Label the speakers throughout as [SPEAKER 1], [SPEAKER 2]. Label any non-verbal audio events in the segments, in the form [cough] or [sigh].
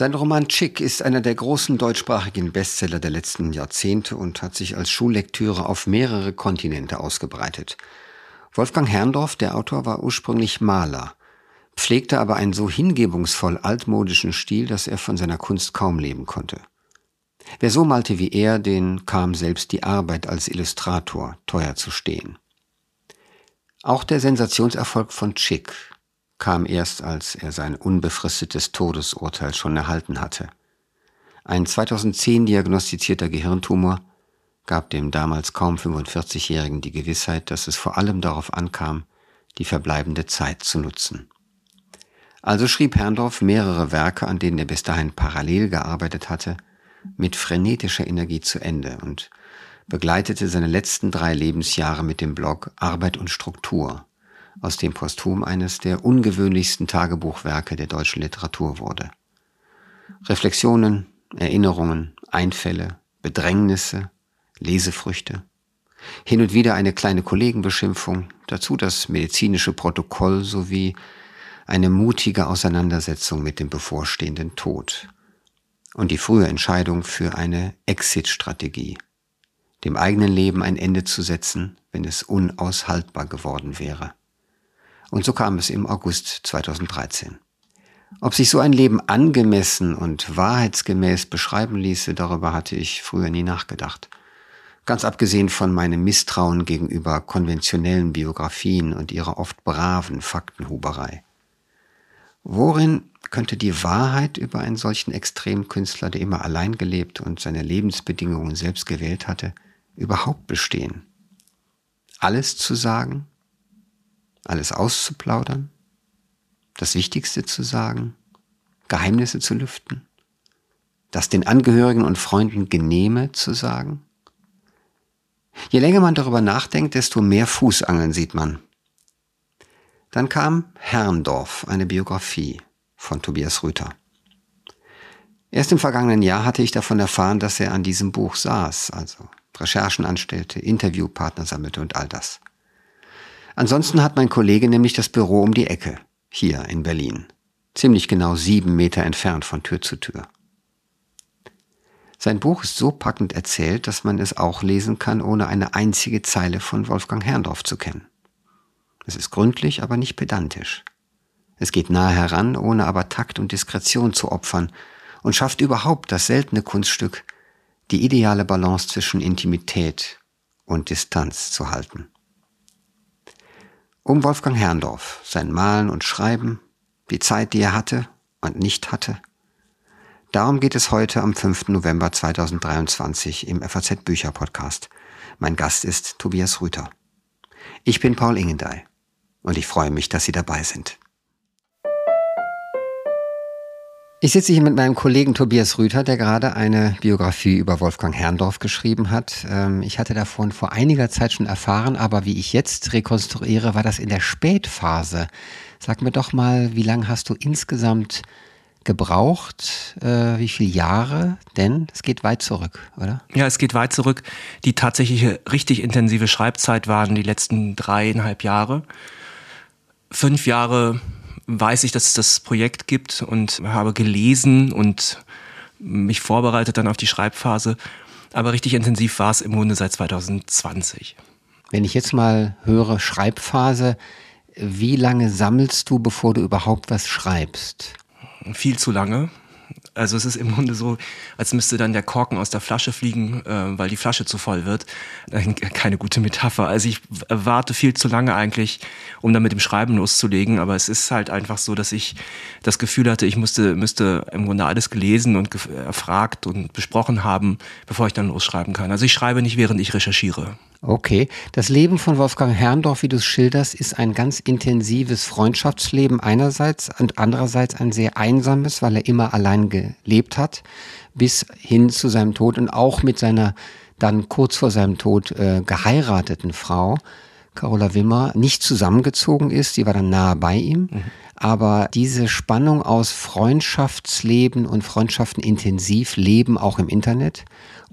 [SPEAKER 1] Sein Roman Chick ist einer der großen deutschsprachigen Bestseller der letzten Jahrzehnte und hat sich als Schullektüre auf mehrere Kontinente ausgebreitet. Wolfgang Herrndorf, der Autor, war ursprünglich Maler, pflegte aber einen so hingebungsvoll altmodischen Stil, dass er von seiner Kunst kaum leben konnte. Wer so malte wie er, den kam selbst die Arbeit als Illustrator teuer zu stehen. Auch der Sensationserfolg von Chick kam erst, als er sein unbefristetes Todesurteil schon erhalten hatte. Ein 2010 diagnostizierter Gehirntumor gab dem damals kaum 45-Jährigen die Gewissheit, dass es vor allem darauf ankam, die verbleibende Zeit zu nutzen. Also schrieb Herrndorf mehrere Werke, an denen er bis dahin parallel gearbeitet hatte, mit frenetischer Energie zu Ende und begleitete seine letzten drei Lebensjahre mit dem Blog Arbeit und Struktur, aus dem posthum eines der ungewöhnlichsten Tagebuchwerke der deutschen Literatur wurde. Reflexionen, Erinnerungen, Einfälle, Bedrängnisse, Lesefrüchte, hin und wieder eine kleine Kollegenbeschimpfung, dazu das medizinische Protokoll sowie eine mutige Auseinandersetzung mit dem bevorstehenden Tod und die frühe Entscheidung für eine Exit-Strategie, dem eigenen Leben ein Ende zu setzen, wenn es unaushaltbar geworden wäre. Und so kam es im August 2013. Ob sich so ein Leben angemessen und wahrheitsgemäß beschreiben ließe, darüber hatte ich früher nie nachgedacht. Ganz abgesehen von meinem Misstrauen gegenüber konventionellen Biografien und ihrer oft braven Faktenhuberei. Worin könnte die Wahrheit über einen solchen Extremkünstler, der immer allein gelebt und seine Lebensbedingungen selbst gewählt hatte, überhaupt bestehen? Alles zu sagen? Alles auszuplaudern? Das Wichtigste zu sagen? Geheimnisse zu lüften? Das den Angehörigen und Freunden genehme zu sagen? Je länger man darüber nachdenkt, desto mehr Fußangeln sieht man. Dann kam Herrndorf, eine Biografie von Tobias Rüther. Erst im vergangenen Jahr hatte ich davon erfahren, dass er an diesem Buch saß, also Recherchen anstellte, Interviewpartner sammelte und all das. Ansonsten hat mein Kollege nämlich das Büro um die Ecke, hier in Berlin, ziemlich genau sieben Meter entfernt von Tür zu Tür. Sein Buch ist so packend erzählt, dass man es auch lesen kann, ohne eine einzige Zeile von Wolfgang Herrndorf zu kennen. Es ist gründlich, aber nicht pedantisch. Es geht nahe heran, ohne aber Takt und Diskretion zu opfern und schafft überhaupt das seltene Kunststück, die ideale Balance zwischen Intimität und Distanz zu halten. Um Wolfgang Herrndorf, sein Malen und Schreiben, die Zeit, die er hatte und nicht hatte. Darum geht es heute am 5. November 2023 im FAZ Bücher Podcast. Mein Gast ist Tobias Rüther. Ich bin Paul Ingendey und ich freue mich, dass Sie dabei sind. Ich sitze hier mit meinem Kollegen Tobias Rüther, der gerade eine Biografie über Wolfgang Herrndorf geschrieben hat. Ähm, ich hatte davon vor einiger Zeit schon erfahren, aber wie ich jetzt rekonstruiere, war das in der Spätphase. Sag mir doch mal, wie lange hast du insgesamt gebraucht? Äh, wie viele Jahre? Denn es geht weit zurück, oder?
[SPEAKER 2] Ja, es geht weit zurück. Die tatsächliche richtig intensive Schreibzeit waren die letzten dreieinhalb Jahre fünf Jahre weiß ich, dass es das Projekt gibt und habe gelesen und mich vorbereitet dann auf die Schreibphase. Aber richtig intensiv war es im Grunde seit 2020.
[SPEAKER 1] Wenn ich jetzt mal höre Schreibphase, wie lange sammelst du, bevor du überhaupt was schreibst?
[SPEAKER 2] Viel zu lange. Also es ist im Grunde so, als müsste dann der Korken aus der Flasche fliegen, äh, weil die Flasche zu voll wird. Äh, keine gute Metapher. Also ich warte viel zu lange eigentlich, um dann mit dem Schreiben loszulegen. Aber es ist halt einfach so, dass ich das Gefühl hatte, ich musste, müsste im Grunde alles gelesen und erfragt und besprochen haben, bevor ich dann losschreiben kann. Also ich schreibe nicht, während ich recherchiere.
[SPEAKER 1] Okay. Das Leben von Wolfgang Herrndorf, wie du es schilderst, ist ein ganz intensives Freundschaftsleben einerseits und andererseits ein sehr einsames, weil er immer allein gelebt hat, bis hin zu seinem Tod und auch mit seiner dann kurz vor seinem Tod äh, geheirateten Frau, Carola Wimmer, nicht zusammengezogen ist. Sie war dann nahe bei ihm. Mhm. Aber diese Spannung aus Freundschaftsleben und Freundschaften intensiv leben auch im Internet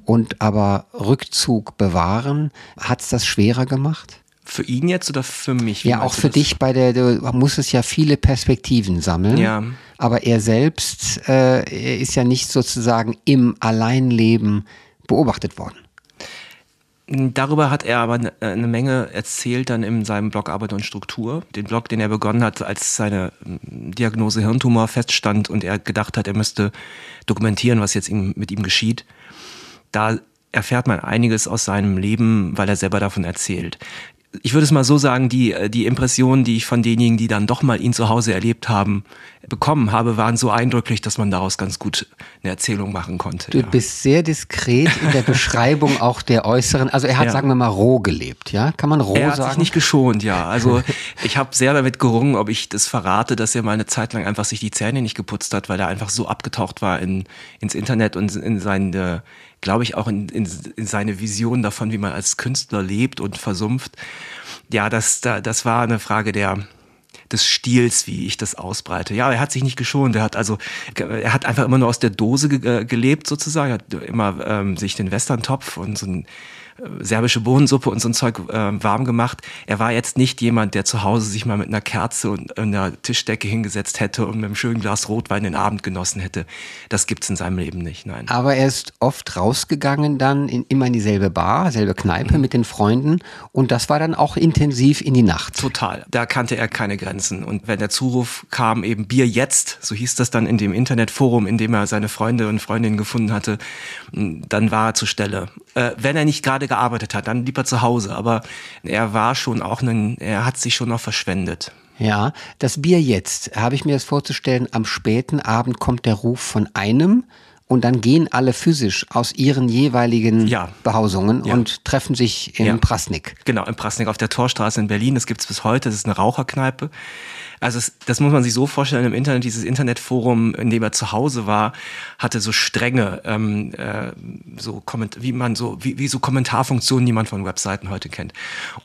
[SPEAKER 1] und aber Rückzug bewahren, hat es das schwerer gemacht?
[SPEAKER 2] Für ihn jetzt oder für mich?
[SPEAKER 1] Wie ja, auch für das? dich bei der, du musstest ja viele Perspektiven sammeln.
[SPEAKER 2] Ja.
[SPEAKER 1] Aber er selbst äh, ist ja nicht sozusagen im Alleinleben beobachtet worden.
[SPEAKER 2] Darüber hat er aber äh, eine Menge erzählt dann in seinem Blog Arbeit und Struktur. Den Blog, den er begonnen hat, als seine mm, Diagnose Hirntumor feststand und er gedacht hat, er müsste dokumentieren, was jetzt mit ihm geschieht. Da erfährt man einiges aus seinem Leben, weil er selber davon erzählt ich würde es mal so sagen, die, äh, die Impressionen, die ich von denjenigen, die dann doch mal ihn zu Hause erlebt haben, bekommen habe, waren so eindrücklich, dass man daraus ganz gut eine Erzählung machen konnte.
[SPEAKER 1] Du ja. bist sehr diskret in der [laughs] Beschreibung auch der äußeren, also er hat, ja. sagen wir mal, roh gelebt, ja? Kann man roh sagen?
[SPEAKER 2] Er hat sich nicht geschont, ja. Also [laughs] ich habe sehr damit gerungen, ob ich das verrate, dass er mal eine Zeit lang einfach sich die Zähne nicht geputzt hat, weil er einfach so abgetaucht war in, ins Internet und in seine glaube ich, auch in, in, in seine Vision davon, wie man als Künstler lebt und versumpft. Ja, das, das war eine Frage der, des Stils, wie ich das ausbreite. Ja, er hat sich nicht geschont. Er hat also, er hat einfach immer nur aus der Dose ge gelebt sozusagen. Er hat immer ähm, sich den Western-Topf und so ein serbische Bohnensuppe und so ein Zeug äh, warm gemacht. Er war jetzt nicht jemand, der zu Hause sich mal mit einer Kerze und einer Tischdecke hingesetzt hätte und mit einem schönen Glas Rotwein den Abend genossen hätte. Das gibt's in seinem Leben nicht, nein.
[SPEAKER 1] Aber er ist oft rausgegangen dann in, immer in dieselbe Bar, selbe Kneipe mhm. mit den Freunden und das war dann auch intensiv in die Nacht.
[SPEAKER 2] Total. Da kannte er keine Grenzen und wenn der Zuruf kam, eben Bier jetzt, so hieß das dann in dem Internetforum, in dem er seine Freunde und Freundinnen gefunden hatte, dann war er zur Stelle. Äh, wenn er nicht gerade gearbeitet hat, dann lieber zu Hause. Aber er war schon auch ein, er hat sich schon noch verschwendet.
[SPEAKER 1] Ja, das Bier jetzt, habe ich mir das vorzustellen, am späten Abend kommt der Ruf von einem und dann gehen alle physisch aus ihren jeweiligen ja. Behausungen ja. und treffen sich in ja. Prasnik.
[SPEAKER 2] Genau, in Prasnik auf der Torstraße in Berlin. Das gibt es bis heute. Das ist eine Raucherkneipe. Also es, das muss man sich so vorstellen, im Internet, dieses Internetforum, in dem er zu Hause war, hatte so strenge, ähm, äh, so Komment wie man so, wie, wie so Kommentarfunktionen, die man von Webseiten heute kennt.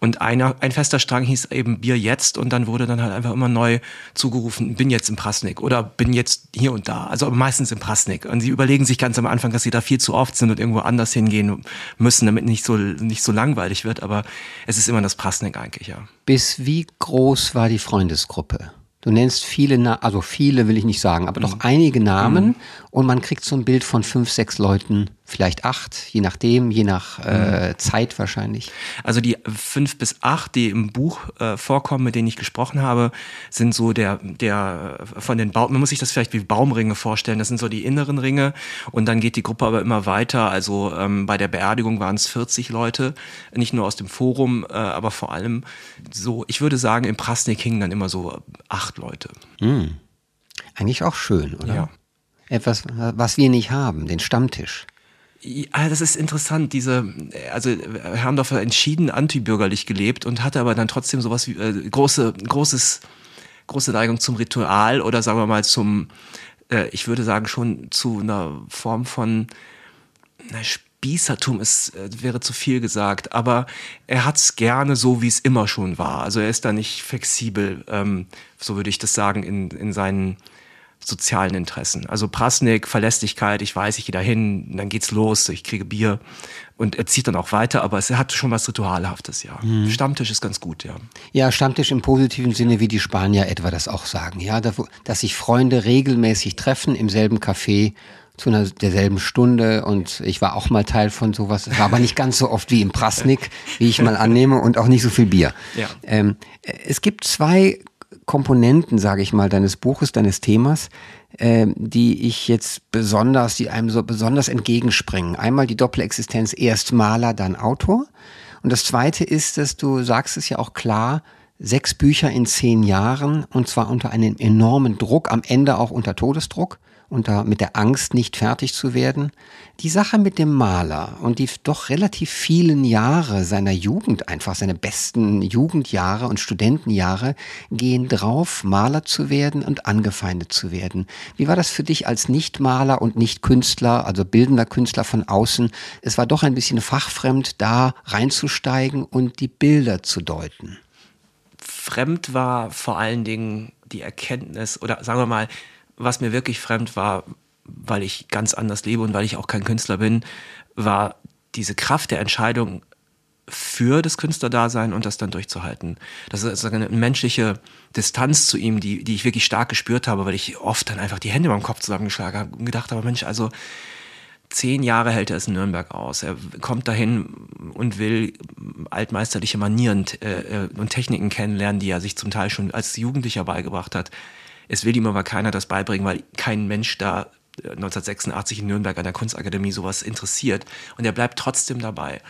[SPEAKER 2] Und einer, ein fester Strang hieß eben Bier jetzt und dann wurde dann halt einfach immer neu zugerufen, bin jetzt im Prasnik oder bin jetzt hier und da. Also meistens im Prasnik. Und sie überlegen sich ganz am Anfang, dass sie da viel zu oft sind und irgendwo anders hingehen müssen, damit nicht so, nicht so langweilig wird. Aber es ist immer das Prasnik eigentlich, ja.
[SPEAKER 1] Bis wie groß war die Freundesgruppe? Du nennst viele, Na also viele will ich nicht sagen, aber mhm. doch einige Namen mhm. und man kriegt so ein Bild von fünf, sechs Leuten, vielleicht acht, je nachdem, je nach äh, mhm. Zeit wahrscheinlich.
[SPEAKER 2] Also die fünf bis acht, die im Buch äh, vorkommen, mit denen ich gesprochen habe, sind so der, der von den Baum, man muss sich das vielleicht wie Baumringe vorstellen, das sind so die inneren Ringe und dann geht die Gruppe aber immer weiter. Also ähm, bei der Beerdigung waren es 40 Leute, nicht nur aus dem Forum, äh, aber vor allem so, ich würde sagen, im Prasnik hingen dann immer so acht Leute.
[SPEAKER 1] Mhm. Eigentlich auch schön, oder? Ja. Etwas, was wir nicht haben, den Stammtisch.
[SPEAKER 2] Ja, das ist interessant. Diese, also Herrndorf hat entschieden antibürgerlich gelebt und hatte aber dann trotzdem sowas wie äh, große, großes, große Neigung zum Ritual oder sagen wir mal zum, äh, ich würde sagen schon zu einer Form von na, Spießertum ist, äh, wäre zu viel gesagt, aber er hat es gerne so, wie es immer schon war. Also er ist da nicht flexibel, ähm, so würde ich das sagen, in, in seinen sozialen Interessen. Also Prasnik, Verlässlichkeit, ich weiß, ich gehe da hin, dann geht's los, ich kriege Bier und er zieht dann auch weiter, aber es hat schon was Ritualhaftes, ja. Mhm. Stammtisch ist ganz gut, ja.
[SPEAKER 1] Ja, Stammtisch im positiven Sinne, wie die Spanier etwa das auch sagen, ja, dass sich Freunde regelmäßig treffen im selben Café zu einer derselben Stunde und ich war auch mal Teil von sowas, war aber nicht ganz so oft wie im Prasnik, wie ich mal annehme und auch nicht so viel Bier. Ja. Ähm, es gibt zwei Komponenten, sage ich mal, deines Buches, deines Themas, äh, die ich jetzt besonders, die einem so besonders entgegenspringen. Einmal die Doppelexistenz, erst Maler, dann Autor. Und das zweite ist, dass du sagst es ja auch klar, sechs Bücher in zehn Jahren und zwar unter einem enormen Druck, am Ende auch unter Todesdruck unter, mit der Angst, nicht fertig zu werden. Die Sache mit dem Maler und die doch relativ vielen Jahre seiner Jugend, einfach seine besten Jugendjahre und Studentenjahre, gehen drauf, Maler zu werden und angefeindet zu werden. Wie war das für dich als Nicht-Maler und Nicht-Künstler, also bildender Künstler von außen? Es war doch ein bisschen fachfremd, da reinzusteigen und die Bilder zu deuten.
[SPEAKER 2] Fremd war vor allen Dingen die Erkenntnis oder sagen wir mal, was mir wirklich fremd war, weil ich ganz anders lebe und weil ich auch kein Künstler bin, war diese Kraft der Entscheidung, für das Künstlerdasein und das dann durchzuhalten. Das ist eine menschliche Distanz zu ihm, die, die ich wirklich stark gespürt habe, weil ich oft dann einfach die Hände beim Kopf zusammengeschlagen habe und gedacht habe, Mensch, also zehn Jahre hält er es in Nürnberg aus. Er kommt dahin und will altmeisterliche Manieren äh, äh, und Techniken kennenlernen, die er sich zum Teil schon als Jugendlicher beigebracht hat. Es will ihm aber keiner das beibringen, weil kein Mensch da 1986 äh, in Nürnberg an der Kunstakademie sowas interessiert. Und er bleibt trotzdem dabei.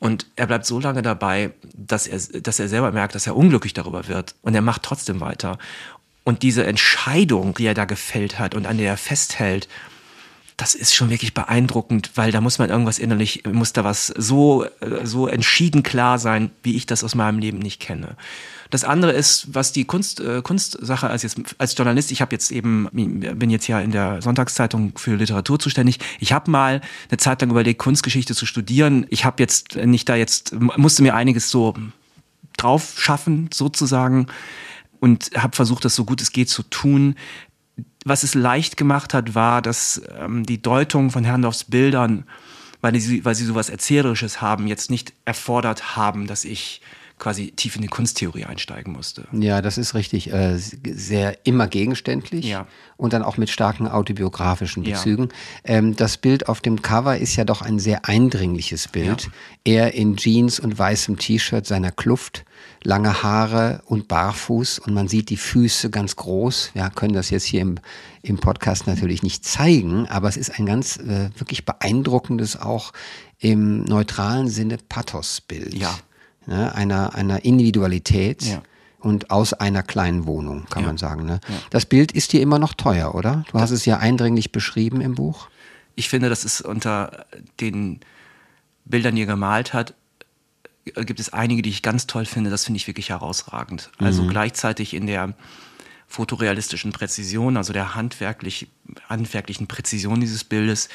[SPEAKER 2] Und er bleibt so lange dabei, dass er, dass er selber merkt, dass er unglücklich darüber wird. Und er macht trotzdem weiter. Und diese Entscheidung, die er da gefällt hat und an der er festhält, das ist schon wirklich beeindruckend, weil da muss man irgendwas innerlich, muss da was so, so entschieden klar sein, wie ich das aus meinem Leben nicht kenne. Das andere ist, was die Kunst, äh, Kunstsache als jetzt als Journalist, ich habe jetzt eben bin jetzt ja in der Sonntagszeitung für Literatur zuständig. Ich habe mal eine Zeit lang überlegt, Kunstgeschichte zu studieren. Ich habe jetzt nicht da jetzt musste mir einiges so drauf schaffen sozusagen und habe versucht, das so gut es geht zu tun was es leicht gemacht hat, war, dass ähm, die Deutung von Herrndorfs Bildern, weil sie, weil sie sowas Erzählerisches haben, jetzt nicht erfordert haben, dass ich quasi tief in die Kunsttheorie einsteigen musste.
[SPEAKER 1] Ja, das ist richtig. Äh, sehr immer gegenständlich ja. und dann auch mit starken autobiografischen Bezügen. Ja. Ähm, das Bild auf dem Cover ist ja doch ein sehr eindringliches Bild. Ja. Er in Jeans und weißem T-Shirt seiner Kluft, lange Haare und barfuß und man sieht die Füße ganz groß. Ja, können das jetzt hier im, im Podcast natürlich nicht zeigen, aber es ist ein ganz äh, wirklich beeindruckendes auch im neutralen Sinne Pathos-Bild.
[SPEAKER 2] Ja
[SPEAKER 1] ne, einer, einer Individualität. Ja. Und aus einer kleinen Wohnung, kann ja. man sagen. Ne? Ja. Das Bild ist dir immer noch teuer, oder? Du hast es ja eindringlich beschrieben im Buch.
[SPEAKER 2] Ich finde, das ist unter den Bildern, die er gemalt hat, gibt es einige, die ich ganz toll finde. Das finde ich wirklich herausragend. Also mhm. gleichzeitig in der fotorealistischen Präzision, also der handwerklich, handwerklichen Präzision dieses Bildes,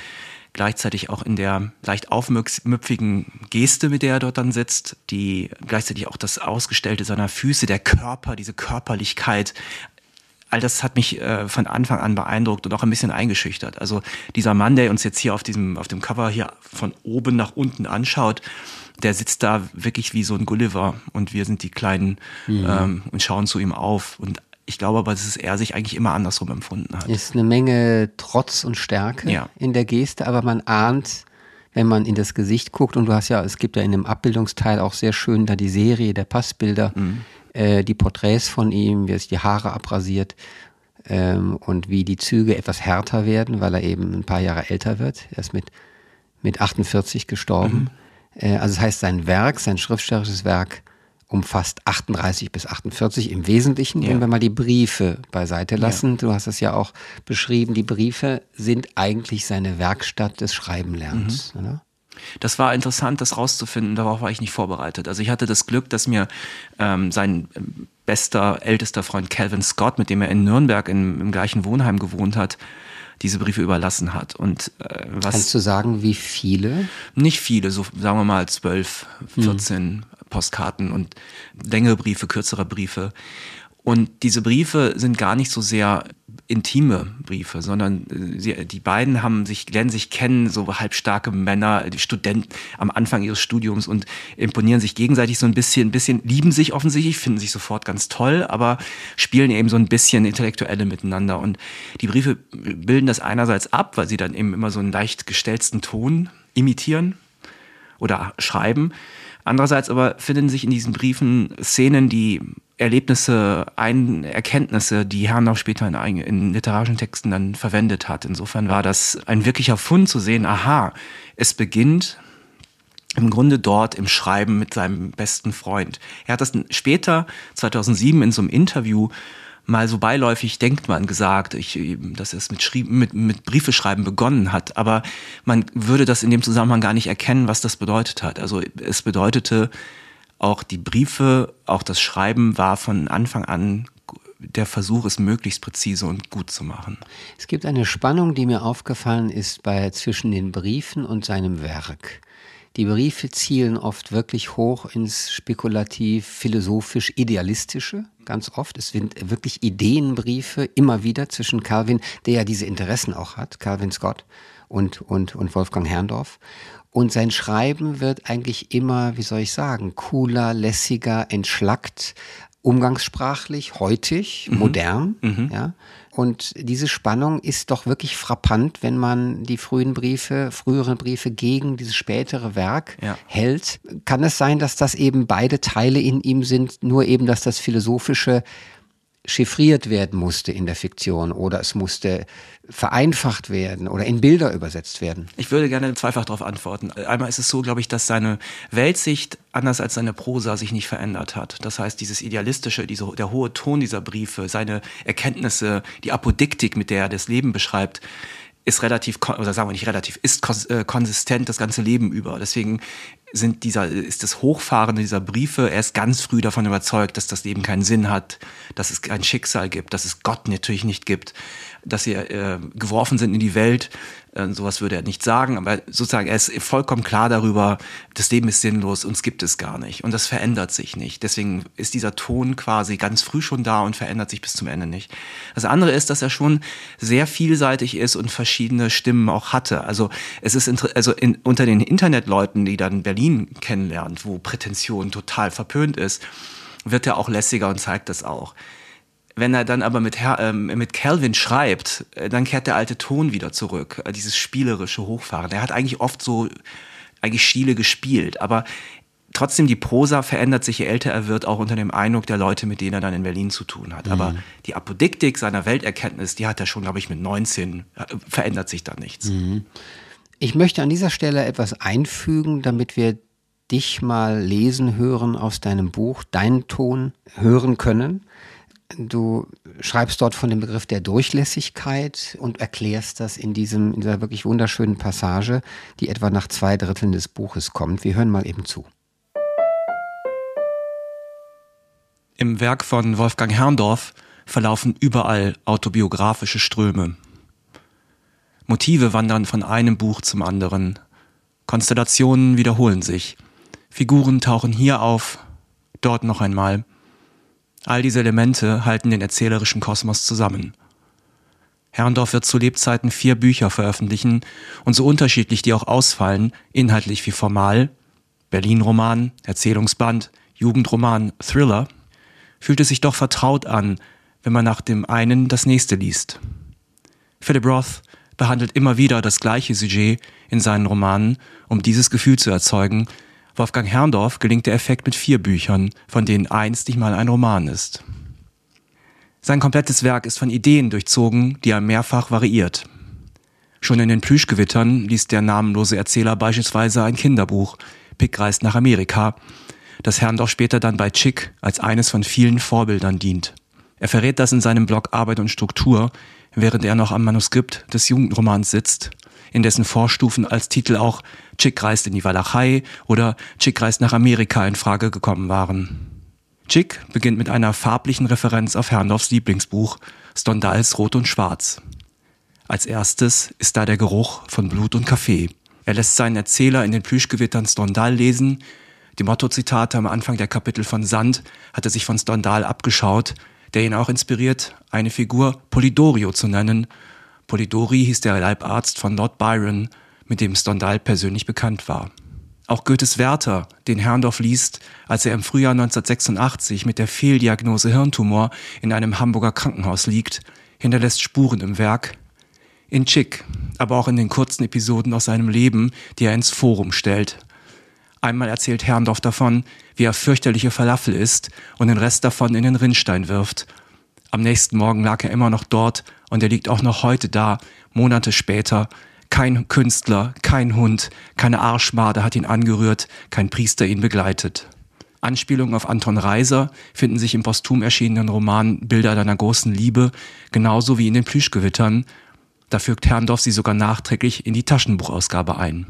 [SPEAKER 2] gleichzeitig auch in der leicht aufmüpfigen Geste, mit der er dort dann sitzt, die gleichzeitig auch das Ausgestellte seiner Füße, der Körper, diese Körperlichkeit, all das hat mich äh, von Anfang an beeindruckt und auch ein bisschen eingeschüchtert. Also dieser Mann, der uns jetzt hier auf diesem, auf dem Cover hier von oben nach unten anschaut, der sitzt da wirklich wie so ein Gulliver und wir sind die Kleinen mhm. ähm, und schauen zu ihm auf. Und ich glaube aber, dass er sich eigentlich immer andersrum empfunden hat.
[SPEAKER 1] Ist eine Menge Trotz und Stärke ja. in der Geste, aber man ahnt, wenn man in das Gesicht guckt, und du hast ja, es gibt ja in dem Abbildungsteil auch sehr schön da die Serie der Passbilder, mhm. äh, die Porträts von ihm, wie er sich die Haare abrasiert ähm, und wie die Züge etwas härter werden, weil er eben ein paar Jahre älter wird. Er ist mit, mit 48 gestorben. Mhm. Äh, also das heißt, sein Werk, sein schriftstellerisches Werk, umfasst 38 bis 48 im Wesentlichen, ja. wenn wir mal die Briefe beiseite lassen. Ja. Du hast es ja auch beschrieben, die Briefe sind eigentlich seine Werkstatt des Schreibenlernens. Mhm.
[SPEAKER 2] Das war interessant, das rauszufinden, darauf war ich nicht vorbereitet. Also ich hatte das Glück, dass mir ähm, sein ähm, bester, ältester Freund Calvin Scott, mit dem er in Nürnberg in, im gleichen Wohnheim gewohnt hat, diese Briefe überlassen hat. Und
[SPEAKER 1] äh, was Kannst du sagen, wie viele?
[SPEAKER 2] Nicht viele, so sagen wir mal zwölf, 14 hm. Postkarten und längere Briefe, kürzere Briefe. Und diese Briefe sind gar nicht so sehr intime Briefe, sondern äh, sie, die beiden haben sich, lernen sich kennen, so halbstarke Männer, die Studenten am Anfang ihres Studiums und imponieren sich gegenseitig so ein bisschen, ein bisschen, lieben sich offensichtlich, finden sich sofort ganz toll, aber spielen eben so ein bisschen Intellektuelle miteinander. Und die Briefe bilden das einerseits ab, weil sie dann eben immer so einen leicht gestelzten Ton imitieren oder schreiben. Andererseits aber finden sich in diesen Briefen Szenen, die Erlebnisse, ein, Erkenntnisse, die Herrn später in, in literarischen Texten dann verwendet hat. Insofern war das ein wirklicher Fund zu sehen, aha, es beginnt im Grunde dort im Schreiben mit seinem besten Freund. Er hat das später, 2007, in so einem Interview mal so beiläufig denkt man gesagt, ich, dass es mit, Schrieb, mit, mit Briefeschreiben begonnen hat. Aber man würde das in dem Zusammenhang gar nicht erkennen, was das bedeutet hat. Also es bedeutete auch die Briefe, auch das Schreiben war von Anfang an der Versuch, es möglichst präzise und gut zu machen.
[SPEAKER 1] Es gibt eine Spannung, die mir aufgefallen ist bei zwischen den Briefen und seinem Werk. Die Briefe zielen oft wirklich hoch ins spekulativ, philosophisch, idealistische, ganz oft. Es sind wirklich Ideenbriefe immer wieder zwischen Calvin, der ja diese Interessen auch hat, Calvin Scott und, und, und Wolfgang Herrndorf. Und sein Schreiben wird eigentlich immer, wie soll ich sagen, cooler, lässiger, entschlackt, umgangssprachlich, heutig, mhm. modern, mhm. ja. Und diese Spannung ist doch wirklich frappant, wenn man die frühen Briefe, früheren Briefe gegen dieses spätere Werk ja. hält. Kann es sein, dass das eben beide Teile in ihm sind, nur eben, dass das philosophische chiffriert werden musste in der Fiktion oder es musste vereinfacht werden oder in Bilder übersetzt werden?
[SPEAKER 2] Ich würde gerne zweifach darauf antworten. Einmal ist es so, glaube ich, dass seine Weltsicht anders als seine Prosa sich nicht verändert hat. Das heißt, dieses idealistische, diese, der hohe Ton dieser Briefe, seine Erkenntnisse, die Apodiktik, mit der er das Leben beschreibt, ist relativ, oder sagen wir nicht relativ, ist äh, konsistent das ganze Leben über. Deswegen sind dieser, ist das Hochfahren dieser Briefe, er ist ganz früh davon überzeugt, dass das Leben keinen Sinn hat, dass es ein Schicksal gibt, dass es Gott natürlich nicht gibt, dass sie äh, geworfen sind in die Welt. Äh, sowas würde er nicht sagen, aber sozusagen er ist vollkommen klar darüber, das Leben ist sinnlos, uns gibt es gar nicht. Und das verändert sich nicht. Deswegen ist dieser Ton quasi ganz früh schon da und verändert sich bis zum Ende nicht. Das andere ist, dass er schon sehr vielseitig ist und verschiedene Stimmen auch hatte. Also es ist also in, unter den Internetleuten, die dann Berlin kennenlernt, wo Prätension total verpönt ist, wird er auch lässiger und zeigt das auch. Wenn er dann aber mit, Her ähm, mit Calvin schreibt, äh, dann kehrt der alte Ton wieder zurück, äh, dieses spielerische Hochfahren. Er hat eigentlich oft so eigentlich Stile gespielt, aber trotzdem die Prosa verändert sich, je älter er wird, auch unter dem Eindruck der Leute, mit denen er dann in Berlin zu tun hat. Mhm. Aber die Apodiktik seiner Welterkenntnis, die hat er schon, glaube ich, mit 19, äh, verändert sich da nichts. Mhm.
[SPEAKER 1] Ich möchte an dieser Stelle etwas einfügen, damit wir dich mal lesen hören aus deinem Buch, deinen Ton hören können. Du schreibst dort von dem Begriff der Durchlässigkeit und erklärst das in, diesem, in dieser wirklich wunderschönen Passage, die etwa nach zwei Dritteln des Buches kommt. Wir hören mal eben zu.
[SPEAKER 2] Im Werk von Wolfgang Herrndorf verlaufen überall autobiografische Ströme. Motive wandern von einem Buch zum anderen. Konstellationen wiederholen sich. Figuren tauchen hier auf, dort noch einmal. All diese Elemente halten den erzählerischen Kosmos zusammen. Herrndorf wird zu Lebzeiten vier Bücher veröffentlichen und so unterschiedlich die auch ausfallen, inhaltlich wie formal, Berlin-Roman, Erzählungsband, Jugendroman, Thriller, fühlt es sich doch vertraut an, wenn man nach dem einen das nächste liest. Philip Roth behandelt immer wieder das gleiche Sujet in seinen Romanen, um dieses Gefühl zu erzeugen, Wolfgang Herrndorf gelingt der Effekt mit vier Büchern, von denen eins nicht mal ein Roman ist. Sein komplettes Werk ist von Ideen durchzogen, die er mehrfach variiert. Schon in den Plüschgewittern liest der namenlose Erzähler beispielsweise ein Kinderbuch, Pick reist nach Amerika, das Herrndorf später dann bei Chick als eines von vielen Vorbildern dient. Er verrät das in seinem Blog Arbeit und Struktur, während er noch am Manuskript des Jugendromans sitzt in dessen Vorstufen als Titel auch Chick reist in die Walachei oder Chick reist nach Amerika in Frage gekommen waren. Chick beginnt mit einer farblichen Referenz auf Herrndorfs Lieblingsbuch Stendhals Rot und Schwarz. Als erstes ist da der Geruch von Blut und Kaffee. Er lässt seinen Erzähler in den Plüschgewittern Stendhal lesen. Die Mottozitate am Anfang der Kapitel von Sand hat er sich von Stendhal abgeschaut, der ihn auch inspiriert, eine Figur Polidorio zu nennen Polidori hieß der Leibarzt von Lord Byron, mit dem Stendhal persönlich bekannt war. Auch Goethes Werther, den Herrndorf liest, als er im Frühjahr 1986 mit der Fehldiagnose Hirntumor in einem Hamburger Krankenhaus liegt, hinterlässt Spuren im Werk. In Chick, aber auch in den kurzen Episoden aus seinem Leben, die er ins Forum stellt. Einmal erzählt Herrndorf davon, wie er fürchterliche Falafel isst und den Rest davon in den Rinnstein wirft. Am nächsten Morgen lag er immer noch dort und er liegt auch noch heute da, Monate später. Kein Künstler, kein Hund, keine Arschmade hat ihn angerührt, kein Priester ihn begleitet. Anspielungen auf Anton Reiser finden sich im posthum erschienenen Roman Bilder deiner großen Liebe, genauso wie in den Plüschgewittern. Da fügt Herrndorf sie sogar nachträglich in die Taschenbuchausgabe ein.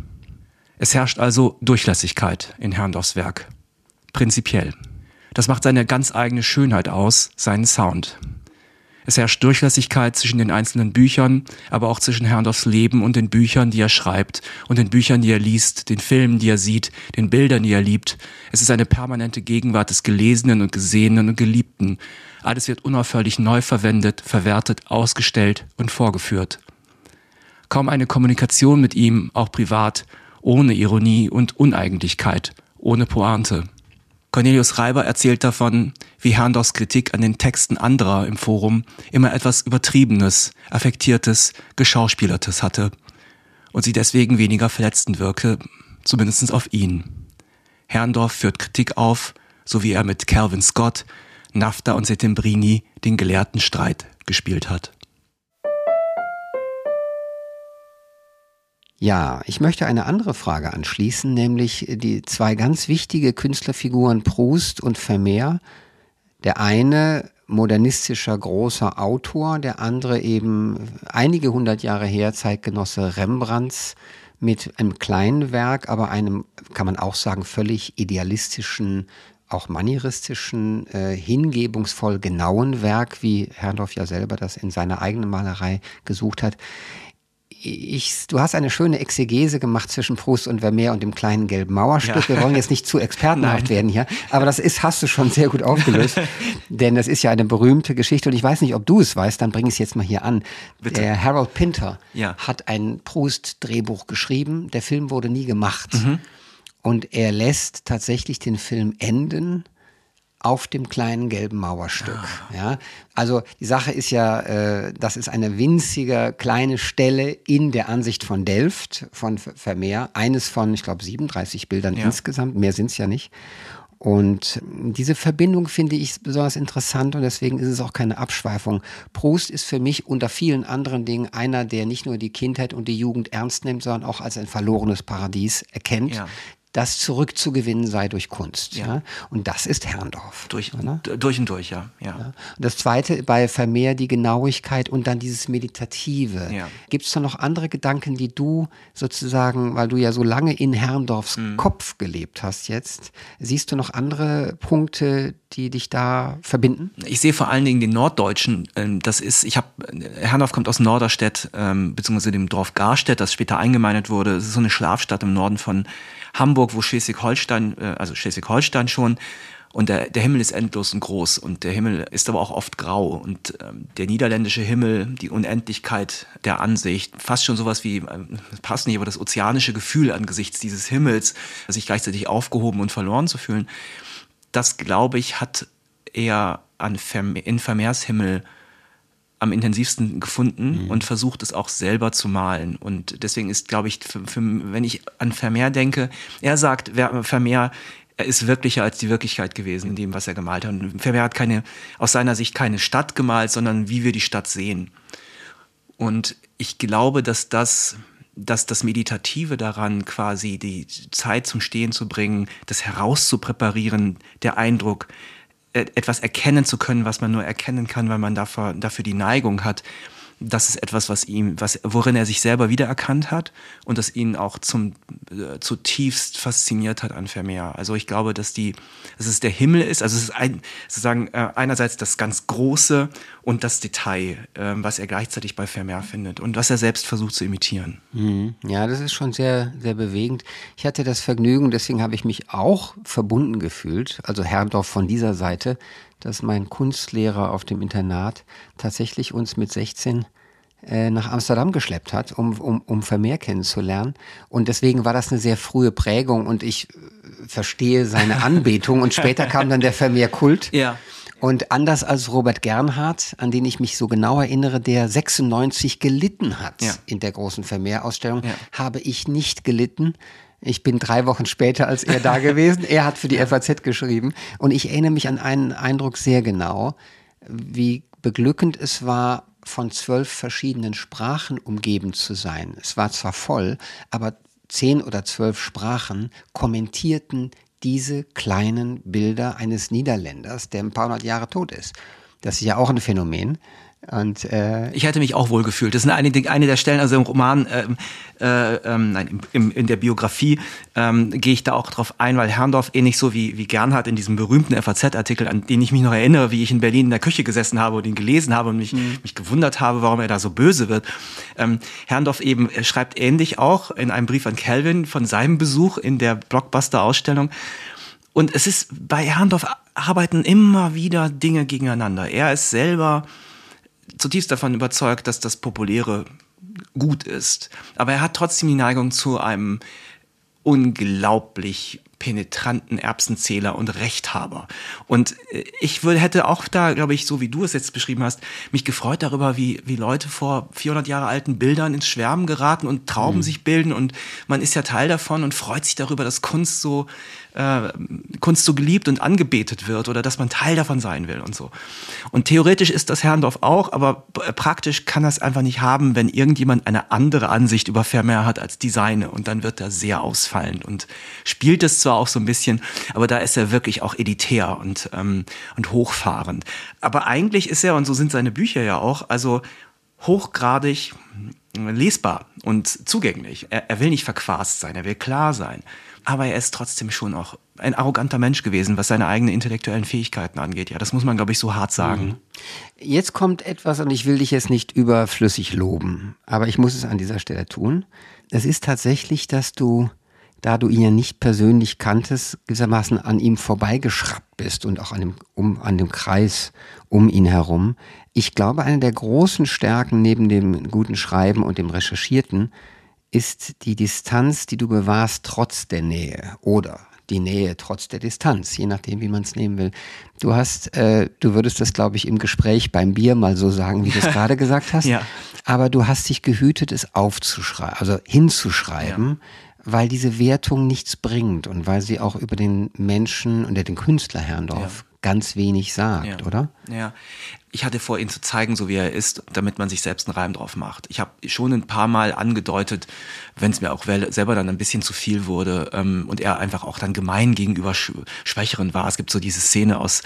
[SPEAKER 2] Es herrscht also Durchlässigkeit in Herrndorfs Werk. Prinzipiell. Das macht seine ganz eigene Schönheit aus, seinen Sound. Es herrscht Durchlässigkeit zwischen den einzelnen Büchern, aber auch zwischen Herrndorfs Leben und den Büchern, die er schreibt und den Büchern, die er liest, den Filmen, die er sieht, den Bildern, die er liebt. Es ist eine permanente Gegenwart des Gelesenen und Gesehenen und Geliebten. Alles wird unaufhörlich neu verwendet, verwertet, ausgestellt und vorgeführt. Kaum eine Kommunikation mit ihm, auch privat, ohne Ironie und Uneigentlichkeit, ohne Pointe. Cornelius Reiber erzählt davon, wie Herrndorfs Kritik an den Texten anderer im Forum immer etwas Übertriebenes, Affektiertes, Geschauspielertes hatte und sie deswegen weniger verletzend wirke, zumindest auf ihn. Herrndorf führt Kritik auf, so wie er mit Calvin Scott, Nafta und Settembrini den gelehrten Streit gespielt hat.
[SPEAKER 1] Ja, ich möchte eine andere Frage anschließen, nämlich die zwei ganz wichtige Künstlerfiguren Proust und Vermeer. Der eine modernistischer großer Autor, der andere eben einige hundert Jahre her Zeitgenosse Rembrandts mit einem kleinen Werk, aber einem, kann man auch sagen, völlig idealistischen, auch manieristischen, äh, hingebungsvoll genauen Werk, wie Herrndorf ja selber das in seiner eigenen Malerei gesucht hat ich, du hast eine schöne Exegese gemacht zwischen Proust und Vermeer und dem kleinen gelben Mauerstück. Ja. Wir wollen jetzt nicht zu expertenhaft [laughs] werden hier, aber das ist, hast du schon sehr gut aufgelöst, [laughs] denn das ist ja eine berühmte Geschichte und ich weiß nicht, ob du es weißt, dann bring ich es jetzt mal hier an. Bitte. Der Harold Pinter ja. hat ein Proust-Drehbuch geschrieben, der Film wurde nie gemacht. Mhm. Und er lässt tatsächlich den Film enden auf dem kleinen gelben Mauerstück. Ah. Ja, also die Sache ist ja, äh, das ist eine winzige kleine Stelle in der Ansicht von Delft von Vermeer. Eines von, ich glaube, 37 Bildern ja. insgesamt. Mehr sind es ja nicht. Und diese Verbindung finde ich besonders interessant und deswegen ist es auch keine Abschweifung. Proust ist für mich unter vielen anderen Dingen einer, der nicht nur die Kindheit und die Jugend ernst nimmt, sondern auch als ein verlorenes Paradies erkennt. Ja das zurückzugewinnen sei durch Kunst. Ja. ja? Und das ist Herrndorf.
[SPEAKER 2] Durch, durch und durch, ja. ja. ja. Und
[SPEAKER 1] das zweite bei Vermeer die Genauigkeit und dann dieses Meditative. Ja. Gibt es da noch andere Gedanken, die du sozusagen, weil du ja so lange in Herrndorfs mhm. Kopf gelebt hast jetzt, siehst du noch andere Punkte, die dich da verbinden?
[SPEAKER 2] Ich sehe vor allen Dingen den Norddeutschen. Ähm, das ist, ich habe, Herrndorf kommt aus Norderstedt, ähm, beziehungsweise dem Dorf Garstedt, das später eingemeindet wurde. Es ist so eine Schlafstadt im Norden von Hamburg, wo Schleswig-Holstein, äh, also Schleswig-Holstein schon, und der, der Himmel ist endlos und groß und der Himmel ist aber auch oft grau und ähm, der niederländische Himmel, die Unendlichkeit der Ansicht, fast schon sowas wie, äh, passt nicht, aber das ozeanische Gefühl angesichts dieses Himmels, sich gleichzeitig aufgehoben und verloren zu fühlen, das glaube ich hat er an Verme in Vermeers Himmel am intensivsten gefunden mhm. und versucht es auch selber zu malen. Und deswegen ist, glaube ich, für, für, wenn ich an Vermeer denke, er sagt, Vermeer er ist wirklicher als die Wirklichkeit gewesen in dem, was er gemalt hat. Und Vermeer hat keine, aus seiner Sicht keine Stadt gemalt, sondern wie wir die Stadt sehen. Und ich glaube, dass das, dass das Meditative daran, quasi die Zeit zum Stehen zu bringen, das herauszupräparieren, der Eindruck, etwas erkennen zu können, was man nur erkennen kann, weil man dafür, dafür die Neigung hat. Das ist etwas, was ihm, was, worin er sich selber wiedererkannt hat und das ihn auch zum äh, zutiefst fasziniert hat an Vermeer. Also ich glaube, dass die, dass es der Himmel ist, also es ist ein, sozusagen äh, einerseits das ganz Große und das Detail, äh, was er gleichzeitig bei Vermeer findet und was er selbst versucht zu imitieren.
[SPEAKER 1] Mhm. Ja, das ist schon sehr, sehr bewegend. Ich hatte das Vergnügen, deswegen habe ich mich auch verbunden gefühlt, also Herrndorf von dieser Seite, dass mein Kunstlehrer auf dem Internat tatsächlich uns mit 16 äh, nach Amsterdam geschleppt hat, um, um, um Vermeer kennenzulernen. Und deswegen war das eine sehr frühe Prägung und ich äh, verstehe seine [laughs] Anbetung. Und später kam dann der Vermeer-Kult. Ja. Und anders als Robert Gernhardt, an den ich mich so genau erinnere, der 96 gelitten hat ja. in der großen Vermeer-Ausstellung, ja. habe ich nicht gelitten. Ich bin drei Wochen später als er da [laughs] gewesen. Er hat für die FAZ geschrieben. Und ich erinnere mich an einen Eindruck sehr genau, wie beglückend es war, von zwölf verschiedenen Sprachen umgeben zu sein. Es war zwar voll, aber zehn oder zwölf Sprachen kommentierten diese kleinen Bilder eines Niederländers, der ein paar hundert Jahre tot ist. Das ist ja auch ein Phänomen.
[SPEAKER 2] Und, äh, ich hätte mich auch wohl gefühlt. Das ist eine, eine der Stellen, also im Roman, ähm, äh, äh, nein, im, in der Biografie ähm, gehe ich da auch drauf ein, weil Herrndorf ähnlich so wie, wie Gernhardt in diesem berühmten FAZ-Artikel, an den ich mich noch erinnere, wie ich in Berlin in der Küche gesessen habe und ihn gelesen habe und mich, mhm. mich gewundert habe, warum er da so böse wird. Ähm, Herrndorf eben schreibt ähnlich auch in einem Brief an Calvin von seinem Besuch in der Blockbuster-Ausstellung. Und es ist bei Herrndorf arbeiten immer wieder Dinge gegeneinander. Er ist selber zutiefst davon überzeugt, dass das Populäre gut ist. Aber er hat trotzdem die Neigung zu einem unglaublich penetranten Erbsenzähler und Rechthaber. Und äh, ich würde, hätte auch da, glaube ich, so wie du es jetzt beschrieben hast, mich gefreut darüber, wie, wie Leute vor 400 Jahre alten Bildern ins Schwärmen geraten und Trauben mhm. sich bilden und man ist ja Teil davon und freut sich darüber, dass Kunst so äh, Kunst so geliebt und angebetet wird oder dass man Teil davon sein will und so. Und theoretisch ist das Herrndorf auch, aber praktisch kann das einfach nicht haben, wenn irgendjemand eine andere Ansicht über Vermeer hat als die seine und dann wird er sehr ausfallend und spielt es zwar auch so ein bisschen, aber da ist er wirklich auch editär und, ähm, und hochfahrend. Aber eigentlich ist er, und so sind seine Bücher ja auch, also hochgradig lesbar und zugänglich. Er, er will nicht verquast sein, er will klar sein aber er ist trotzdem schon auch ein arroganter Mensch gewesen, was seine eigenen intellektuellen Fähigkeiten angeht. Ja, das muss man, glaube ich, so hart sagen. Mhm.
[SPEAKER 1] Jetzt kommt etwas, und ich will dich jetzt nicht überflüssig loben, aber ich muss es an dieser Stelle tun. Es ist tatsächlich, dass du, da du ihn ja nicht persönlich kanntest, gewissermaßen an ihm vorbeigeschraubt bist und auch an dem, um, an dem Kreis um ihn herum. Ich glaube, eine der großen Stärken neben dem guten Schreiben und dem Recherchierten ist die Distanz, die du bewahrst, trotz der Nähe oder die Nähe trotz der Distanz, je nachdem, wie man es nehmen will. Du hast, äh, du würdest das, glaube ich, im Gespräch beim Bier mal so sagen, wie du es [laughs] gerade gesagt hast. Ja. Aber du hast dich gehütet, es aufzuschreiben, also hinzuschreiben, ja. weil diese Wertung nichts bringt und weil sie auch über den Menschen und den Künstler Herrndorf ja. ganz wenig sagt, oder?
[SPEAKER 2] Ja, ich hatte vor, ihn zu zeigen, so wie er ist, damit man sich selbst einen Reim drauf macht. Ich habe schon ein paar Mal angedeutet, wenn es mir auch selber dann ein bisschen zu viel wurde ähm, und er einfach auch dann gemein gegenüber Schwächeren war. Es gibt so diese Szene aus,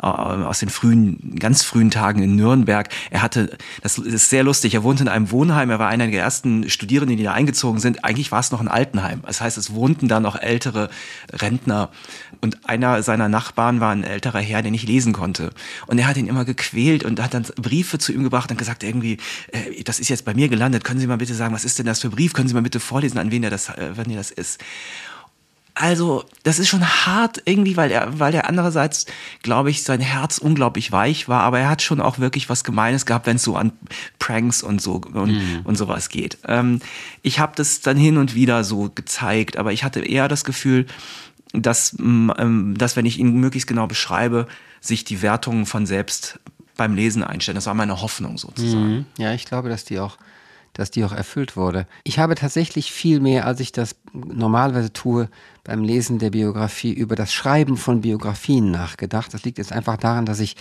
[SPEAKER 2] äh, aus den frühen, ganz frühen Tagen in Nürnberg. Er hatte, das ist sehr lustig, er wohnte in einem Wohnheim, er war einer der ersten Studierenden, die da eingezogen sind. Eigentlich war es noch ein Altenheim. Das heißt, es wohnten da noch ältere Rentner und einer seiner Nachbarn war ein älterer Herr, der nicht lesen konnte. Und er hat ihn immer gequält gequält und hat dann Briefe zu ihm gebracht und gesagt, irgendwie, äh, das ist jetzt bei mir gelandet, können Sie mal bitte sagen, was ist denn das für Brief? Können Sie mal bitte vorlesen, an wen er das, äh, wann er das ist? Also, das ist schon hart irgendwie, weil er, weil er andererseits, glaube ich, sein Herz unglaublich weich war, aber er hat schon auch wirklich was Gemeines gehabt, wenn es so an Pranks und so und, mhm. und sowas geht. Ähm, ich habe das dann hin und wieder so gezeigt, aber ich hatte eher das Gefühl, dass, ähm, dass wenn ich ihn möglichst genau beschreibe, sich die Wertungen von selbst beim Lesen einstellen. Das war meine Hoffnung sozusagen.
[SPEAKER 1] Mhm. Ja, ich glaube, dass die auch dass die auch erfüllt wurde. Ich habe tatsächlich viel mehr, als ich das normalerweise tue, beim Lesen der Biografie über das Schreiben von Biografien nachgedacht. Das liegt jetzt einfach daran, dass ich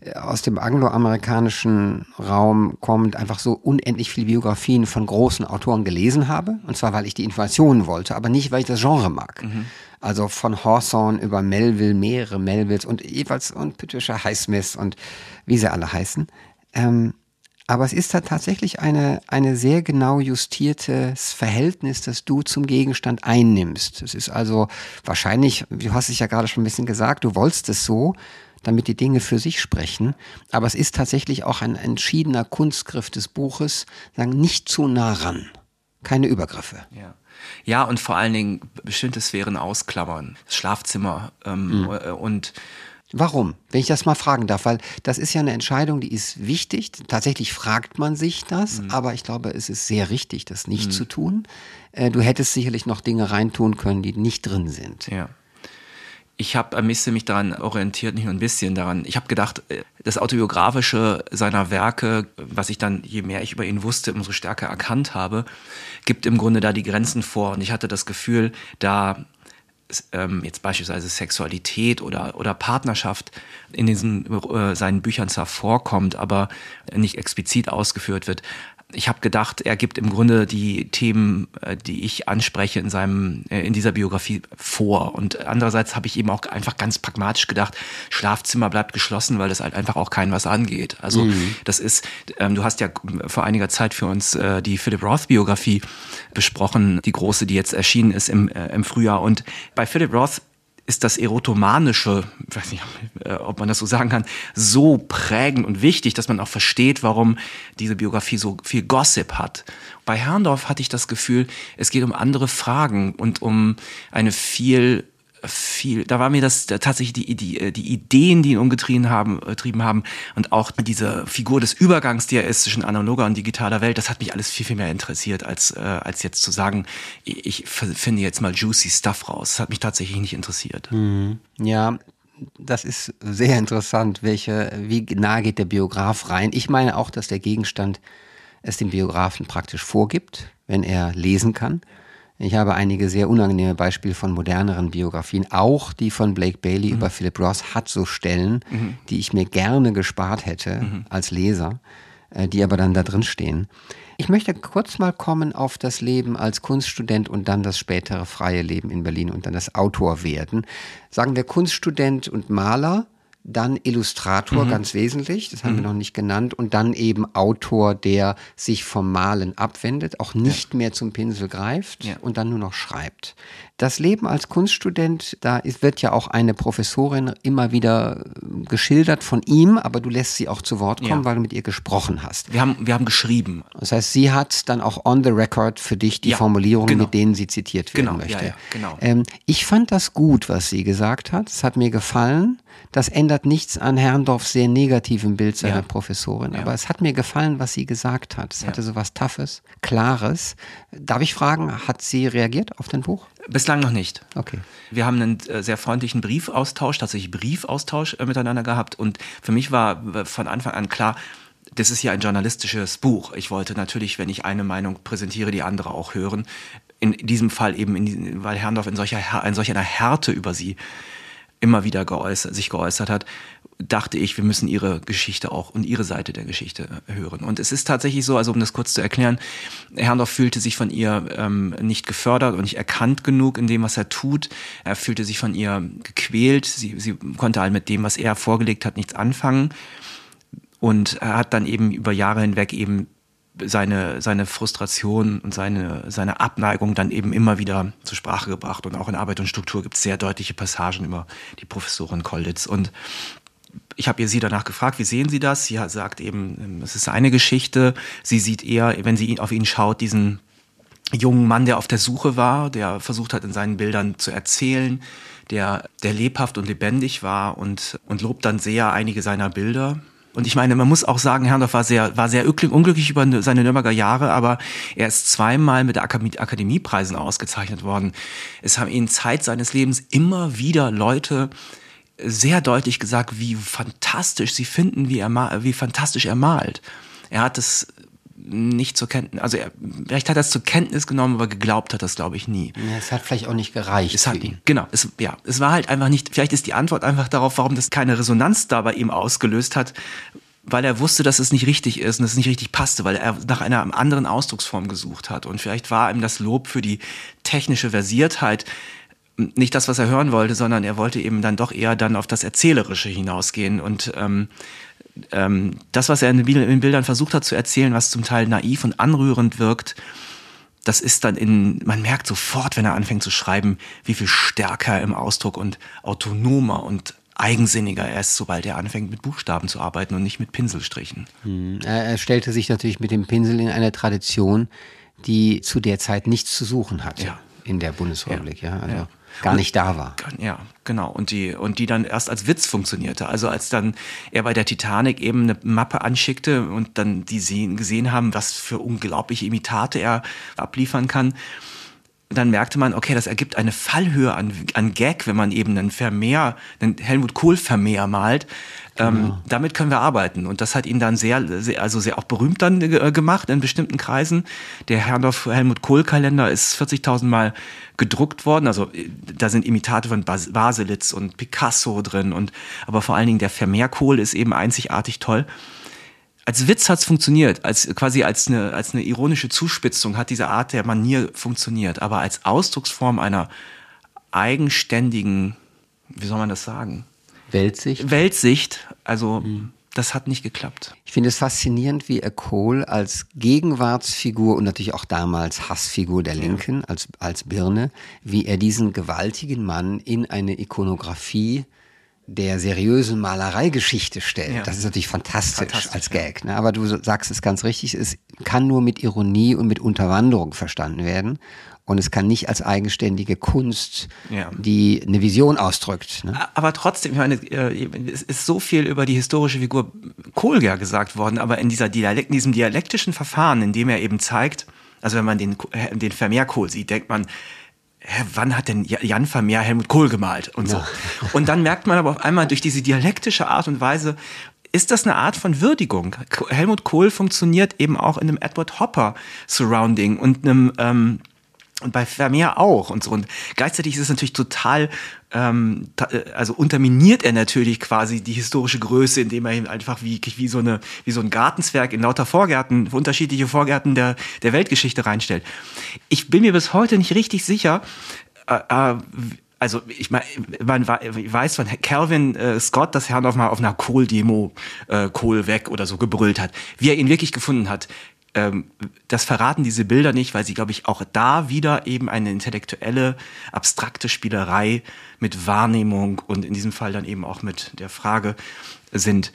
[SPEAKER 1] äh, aus dem angloamerikanischen Raum kommend einfach so unendlich viele Biografien von großen Autoren gelesen habe. Und zwar, weil ich die Informationen wollte, aber nicht, weil ich das Genre mag. Mhm. Also von Hawthorne über Melville, mehrere Melvilles und jeweils und Patricia Highsmith und wie sie alle heißen. Ähm, aber es ist da tatsächlich eine, eine sehr genau justiertes Verhältnis, das du zum Gegenstand einnimmst. Es ist also wahrscheinlich, du hast es ja gerade schon ein bisschen gesagt, du wolltest es so, damit die Dinge für sich sprechen. Aber es ist tatsächlich auch ein entschiedener Kunstgriff des Buches, sagen, nicht zu nah ran. Keine Übergriffe.
[SPEAKER 2] Ja. Ja, und vor allen Dingen bestimmte Sphären ausklammern. Das Schlafzimmer ähm, mhm. und
[SPEAKER 1] Warum? Wenn ich das mal fragen darf, weil das ist ja eine Entscheidung, die ist wichtig. Tatsächlich fragt man sich das, mhm. aber ich glaube, es ist sehr richtig, das nicht mhm. zu tun. Äh, du hättest sicherlich noch Dinge reintun können, die nicht drin sind.
[SPEAKER 2] Ja ich habe ein bisschen mich daran orientiert, nicht nur ein bisschen daran. Ich habe gedacht, äh, das Autobiografische seiner Werke, was ich dann, je mehr ich über ihn wusste, umso stärker erkannt habe, gibt im Grunde da die Grenzen vor. Und ich hatte das Gefühl, da ähm, jetzt beispielsweise Sexualität oder, oder Partnerschaft in diesen äh, seinen Büchern zwar vorkommt, aber nicht explizit ausgeführt wird, ich habe gedacht, er gibt im Grunde die Themen, äh, die ich anspreche in seinem äh, in dieser Biografie vor. Und andererseits habe ich eben auch einfach ganz pragmatisch gedacht, Schlafzimmer bleibt geschlossen, weil das halt einfach auch kein was angeht. Also mhm. das ist, ähm, du hast ja vor einiger Zeit für uns äh, die Philip Roth Biografie besprochen, die große, die jetzt erschienen ist im, im Frühjahr. Und bei Philip Roth ist das Erotomanische, weiß nicht, äh, ob man das so sagen kann, so prägend und wichtig, dass man auch versteht, warum diese Biografie so viel Gossip hat. Bei Herrndorf hatte ich das Gefühl, es geht um andere Fragen und um eine viel viel, da war mir das da tatsächlich die, die, äh, die Ideen, die ihn umgetrieben haben, getrieben äh, haben und auch diese Figur des Übergangs, die er ist zwischen analoger und digitaler Welt, das hat mich alles viel, viel mehr interessiert, als, äh, als jetzt zu sagen, ich finde jetzt mal juicy Stuff raus. Das hat mich tatsächlich nicht interessiert.
[SPEAKER 1] Mhm. Ja, das ist sehr interessant, welche, wie nah geht der Biograf rein. Ich meine auch, dass der Gegenstand es dem Biografen praktisch vorgibt, wenn er lesen kann. Ich habe einige sehr unangenehme Beispiele von moderneren Biografien. Auch die von Blake Bailey mhm. über Philip Ross hat so Stellen, mhm. die ich mir gerne gespart hätte mhm. als Leser, äh, die aber dann da drin stehen. Ich möchte kurz mal kommen auf das Leben als Kunststudent und dann das spätere freie Leben in Berlin und dann das Autor werden. Sagen wir Kunststudent und Maler dann Illustrator mhm. ganz wesentlich, das haben mhm. wir noch nicht genannt, und dann eben Autor, der sich vom Malen abwendet, auch nicht ja. mehr zum Pinsel greift ja. und dann nur noch schreibt. Das Leben als Kunststudent, da wird ja auch eine Professorin immer wieder äh, geschildert von ihm, aber du lässt sie auch zu Wort kommen, ja. weil du mit ihr gesprochen hast.
[SPEAKER 2] Wir haben, wir haben geschrieben.
[SPEAKER 1] Das heißt, sie hat dann auch on the record für dich die Formulierungen, genau. mit denen sie zitiert werden
[SPEAKER 2] genau.
[SPEAKER 1] möchte.
[SPEAKER 2] genau.
[SPEAKER 1] Ähm, ich fand das gut, was sie gesagt hat. Es hat mir gefallen. Das ändert nichts an Herrndorfs sehr negativen Bild seiner ja. Professorin. Aber es hat mir gefallen, was sie gesagt hat. Es ja. hatte so was Toughes, Klares. Darf ich fragen, hat sie reagiert auf dein Buch?
[SPEAKER 2] Bislang noch nicht.
[SPEAKER 1] Okay.
[SPEAKER 2] Wir haben einen äh, sehr freundlichen Briefaustausch, tatsächlich Briefaustausch äh, miteinander gehabt. Und für mich war äh, von Anfang an klar, das ist ja ein journalistisches Buch. Ich wollte natürlich, wenn ich eine Meinung präsentiere, die andere auch hören. In diesem Fall eben, in, weil Herrndorf in solcher, in solch einer Härte über sie immer wieder geäußert, sich geäußert hat, dachte ich, wir müssen ihre Geschichte auch und ihre Seite der Geschichte hören. Und es ist tatsächlich so, also um das kurz zu erklären, Herrndorf fühlte sich von ihr ähm, nicht gefördert und nicht erkannt genug in dem, was er tut. Er fühlte sich von ihr gequält. Sie, sie konnte halt mit dem, was er vorgelegt hat, nichts anfangen. Und er hat dann eben über Jahre hinweg eben seine, seine Frustration und seine, seine Abneigung dann eben immer wieder zur Sprache gebracht. Und auch in Arbeit und Struktur gibt es sehr deutliche Passagen über die Professorin Kolditz. Und ich habe ihr sie danach gefragt, wie sehen Sie das? Sie sagt eben, es ist eine Geschichte. Sie sieht eher, wenn sie auf ihn schaut, diesen jungen Mann, der auf der Suche war, der versucht hat, in seinen Bildern zu erzählen, der, der lebhaft und lebendig war und, und lobt dann sehr einige seiner Bilder. Und ich meine, man muss auch sagen, Herrndorf war sehr, war sehr unglücklich über seine Nürnberger Jahre, aber er ist zweimal mit Akademiepreisen ausgezeichnet worden. Es haben ihn Zeit seines Lebens immer wieder Leute sehr deutlich gesagt, wie fantastisch sie finden, wie, er, wie fantastisch er malt. Er hat es nicht zur Kenntnis, also er, vielleicht hat er es zur Kenntnis genommen, aber geglaubt hat das, glaube ich, nie.
[SPEAKER 1] Ja, es hat vielleicht auch nicht gereicht.
[SPEAKER 2] Es hat ihn. Genau, es, ja, es war halt einfach nicht, vielleicht ist die Antwort einfach darauf, warum das keine Resonanz da bei ihm ausgelöst hat, weil er wusste, dass es nicht richtig ist und es nicht richtig passte, weil er nach einer anderen Ausdrucksform gesucht hat. Und vielleicht war ihm das Lob für die technische Versiertheit nicht das, was er hören wollte, sondern er wollte eben dann doch eher dann auf das Erzählerische hinausgehen und ähm, ähm, das, was er in den Bildern versucht hat zu erzählen, was zum Teil naiv und anrührend wirkt, das ist dann in, man merkt sofort, wenn er anfängt zu schreiben, wie viel stärker im Ausdruck und autonomer und eigensinniger er ist, sobald er anfängt mit Buchstaben zu arbeiten und nicht mit Pinselstrichen.
[SPEAKER 1] Hm. Er stellte sich natürlich mit dem Pinsel in eine Tradition, die zu der Zeit nichts zu suchen hatte ja. in der Bundesrepublik. Ja. ja. Also ja gar nicht da war.
[SPEAKER 2] Ja, genau. Und die, und die dann erst als Witz funktionierte. Also als dann er bei der Titanic eben eine Mappe anschickte und dann die sehen, gesehen haben, was für unglaubliche Imitate er abliefern kann, dann merkte man, okay, das ergibt eine Fallhöhe an, an Gag, wenn man eben einen Vermehr, einen Helmut Kohl Vermehr malt, ähm, genau. damit können wir arbeiten. Und das hat ihn dann sehr, sehr also sehr auch berühmt dann äh, gemacht in bestimmten Kreisen. Der Herrndorf Helmut Kohl Kalender ist 40.000 Mal gedruckt worden. Also äh, da sind Imitate von Bas Baselitz und Picasso drin und aber vor allen Dingen der Vermeer Kohl ist eben einzigartig toll. als Witz hat's funktioniert, als quasi als eine, als eine ironische Zuspitzung hat diese Art der Manier funktioniert, aber als Ausdrucksform einer eigenständigen, wie soll man das sagen?
[SPEAKER 1] Weltsicht.
[SPEAKER 2] Weltsicht, also mhm. das hat nicht geklappt.
[SPEAKER 1] Ich finde es faszinierend, wie er Kohl als Gegenwartsfigur und natürlich auch damals Hassfigur der Linken, als, als Birne, wie er diesen gewaltigen Mann in eine Ikonografie der seriösen Malereigeschichte stellt. Ja. Das ist natürlich fantastisch, fantastisch als Gag. Ne? Aber du sagst es ganz richtig, es kann nur mit Ironie und mit Unterwanderung verstanden werden. Und es kann nicht als eigenständige Kunst, ja. die eine Vision ausdrückt. Ne?
[SPEAKER 2] Aber trotzdem, ich meine, äh, es ist so viel über die historische Figur Kohlger gesagt worden, aber in, dieser Dialekt, in diesem dialektischen Verfahren, in dem er eben zeigt, also wenn man den, äh, den Vermeer Kohl sieht, denkt man, hä, wann hat denn Jan Vermeer Helmut Kohl gemalt und so. Ja. Und dann merkt man aber auf einmal durch diese dialektische Art und Weise, ist das eine Art von Würdigung? Helmut Kohl funktioniert eben auch in einem Edward Hopper Surrounding und einem ähm, und bei Vermeer auch und so. Und gleichzeitig ist es natürlich total, ähm, äh, also unterminiert er natürlich quasi die historische Größe, indem er einfach wie, wie so eine, wie so ein Gartenzwerg in lauter Vorgärten, unterschiedliche Vorgärten der, der Weltgeschichte reinstellt. Ich bin mir bis heute nicht richtig sicher, äh, äh, also ich meine, man weiß von Calvin äh, Scott, dass Herrn auf mal auf einer Kohl-Demo äh, Kohl weg oder so gebrüllt hat. Wie er ihn wirklich gefunden hat, ähm, das verraten diese Bilder nicht, weil sie, glaube ich, auch da wieder eben eine intellektuelle, abstrakte Spielerei mit Wahrnehmung und in diesem Fall dann eben auch mit der Frage sind,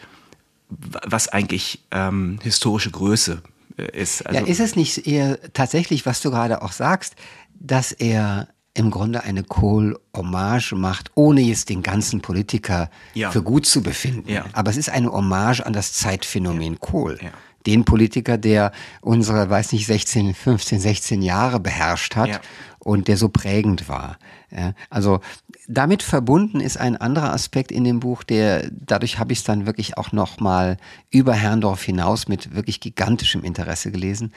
[SPEAKER 2] was eigentlich ähm, historische Größe äh, ist.
[SPEAKER 1] Also, ja, ist es nicht eher tatsächlich, was du gerade auch sagst, dass er im Grunde eine Kohl-Hommage macht, ohne jetzt den ganzen Politiker ja. für gut zu befinden. Ja. Aber es ist eine Hommage an das Zeitphänomen ja. Kohl den Politiker, der unsere, weiß nicht, 16, 15, 16 Jahre beherrscht hat ja. und der so prägend war. Ja, also damit verbunden ist ein anderer Aspekt in dem Buch, der dadurch habe ich es dann wirklich auch noch mal über Herrndorf hinaus mit wirklich gigantischem Interesse gelesen.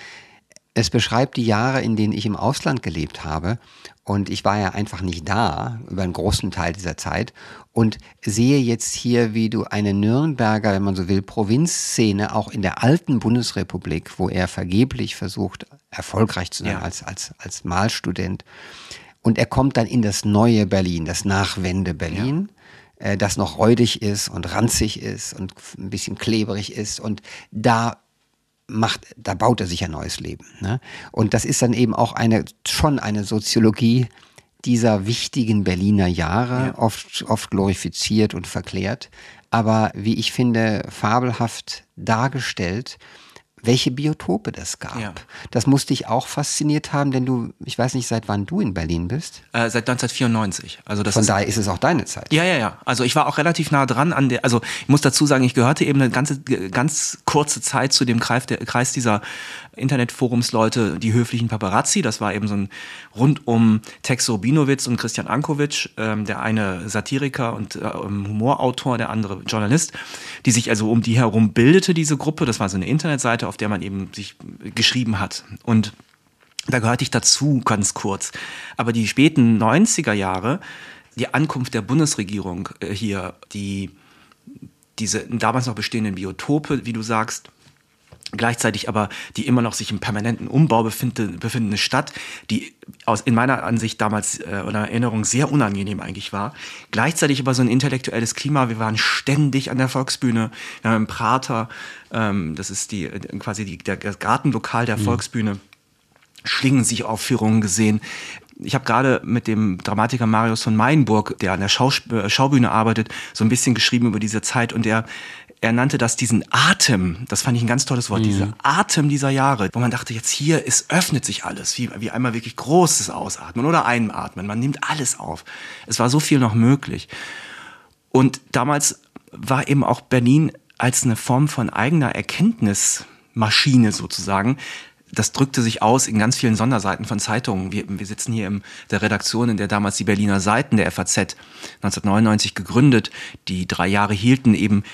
[SPEAKER 1] Es beschreibt die Jahre, in denen ich im Ausland gelebt habe. Und ich war ja einfach nicht da über einen großen Teil dieser Zeit und sehe jetzt hier, wie du eine Nürnberger, wenn man so will, Provinzszene auch in der alten Bundesrepublik, wo er vergeblich versucht, erfolgreich zu sein ja. als, als, als Malstudent. Und er kommt dann in das neue Berlin, das Nachwende Berlin. Ja äh, das noch räudig ist und ranzig ist und ein bisschen klebrig ist. Und da macht, da baut er sich ein neues Leben. Ne? Und das ist dann eben auch eine, schon eine Soziologie dieser wichtigen Berliner Jahre, ja. oft, oft glorifiziert und verklärt, aber wie ich finde, fabelhaft dargestellt welche Biotope das gab. Ja. Das musste ich auch fasziniert haben, denn du, ich weiß nicht, seit wann du in Berlin bist.
[SPEAKER 2] Äh, seit 1994. Also das
[SPEAKER 1] Von ist, daher ist es auch deine Zeit.
[SPEAKER 2] Ja, ja, ja. Also ich war auch relativ nah dran an der, also ich muss dazu sagen, ich gehörte eben eine ganze, ganz kurze Zeit zu dem Kreis, der, Kreis dieser Internetforumsleute, die höflichen Paparazzi. Das war eben so ein rund um Tex Rubinowitz und Christian Ankovic, ähm, der eine Satiriker und äh, Humorautor, der andere Journalist, die sich also um die herum bildete, diese Gruppe. Das war so eine Internetseite, auf der man eben sich geschrieben hat. Und da gehörte ich dazu, ganz kurz. Aber die späten 90er Jahre, die Ankunft der Bundesregierung äh, hier, die diese damals noch bestehenden Biotope, wie du sagst, gleichzeitig aber die immer noch sich im permanenten Umbau befindende, befindende Stadt, die aus in meiner Ansicht damals äh, oder Erinnerung sehr unangenehm eigentlich war. Gleichzeitig aber so ein intellektuelles Klima. Wir waren ständig an der Volksbühne. Wir haben im Prater, ähm, das ist die quasi die, der, das Gartenlokal der mhm. Volksbühne. Schlingen sich Aufführungen gesehen ich habe gerade mit dem Dramatiker Marius von Meinburg, der an der äh, Schaubühne arbeitet, so ein bisschen geschrieben über diese Zeit und er er nannte das diesen Atem, das fand ich ein ganz tolles Wort, mhm. dieser Atem dieser Jahre, wo man dachte, jetzt hier ist, öffnet sich alles, wie, wie einmal wirklich großes Ausatmen oder Einatmen, man nimmt alles auf. Es war so viel noch möglich. Und damals war eben auch Berlin als eine Form von eigener Erkenntnismaschine sozusagen das drückte sich aus in ganz vielen Sonderseiten von Zeitungen. Wir, wir sitzen hier in der Redaktion, in der damals die Berliner Seiten der FAZ 1999 gegründet, die drei Jahre hielten, eben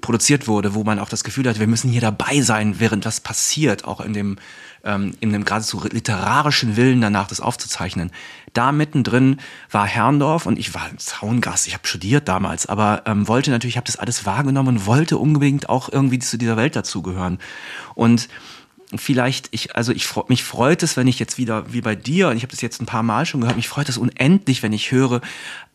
[SPEAKER 2] produziert wurde, wo man auch das Gefühl hat, wir müssen hier dabei sein, während das passiert, auch in dem, ähm, in dem geradezu literarischen Willen danach, das aufzuzeichnen. Da mittendrin war Herrndorf und ich war Zaungast, ich habe studiert damals, aber ähm, wollte natürlich, ich habe das alles wahrgenommen und wollte unbedingt auch irgendwie zu dieser Welt dazugehören. Und vielleicht, ich, also ich mich freut es, wenn ich jetzt wieder, wie bei dir, und ich habe das jetzt ein paar Mal schon gehört, mich freut es unendlich, wenn ich höre,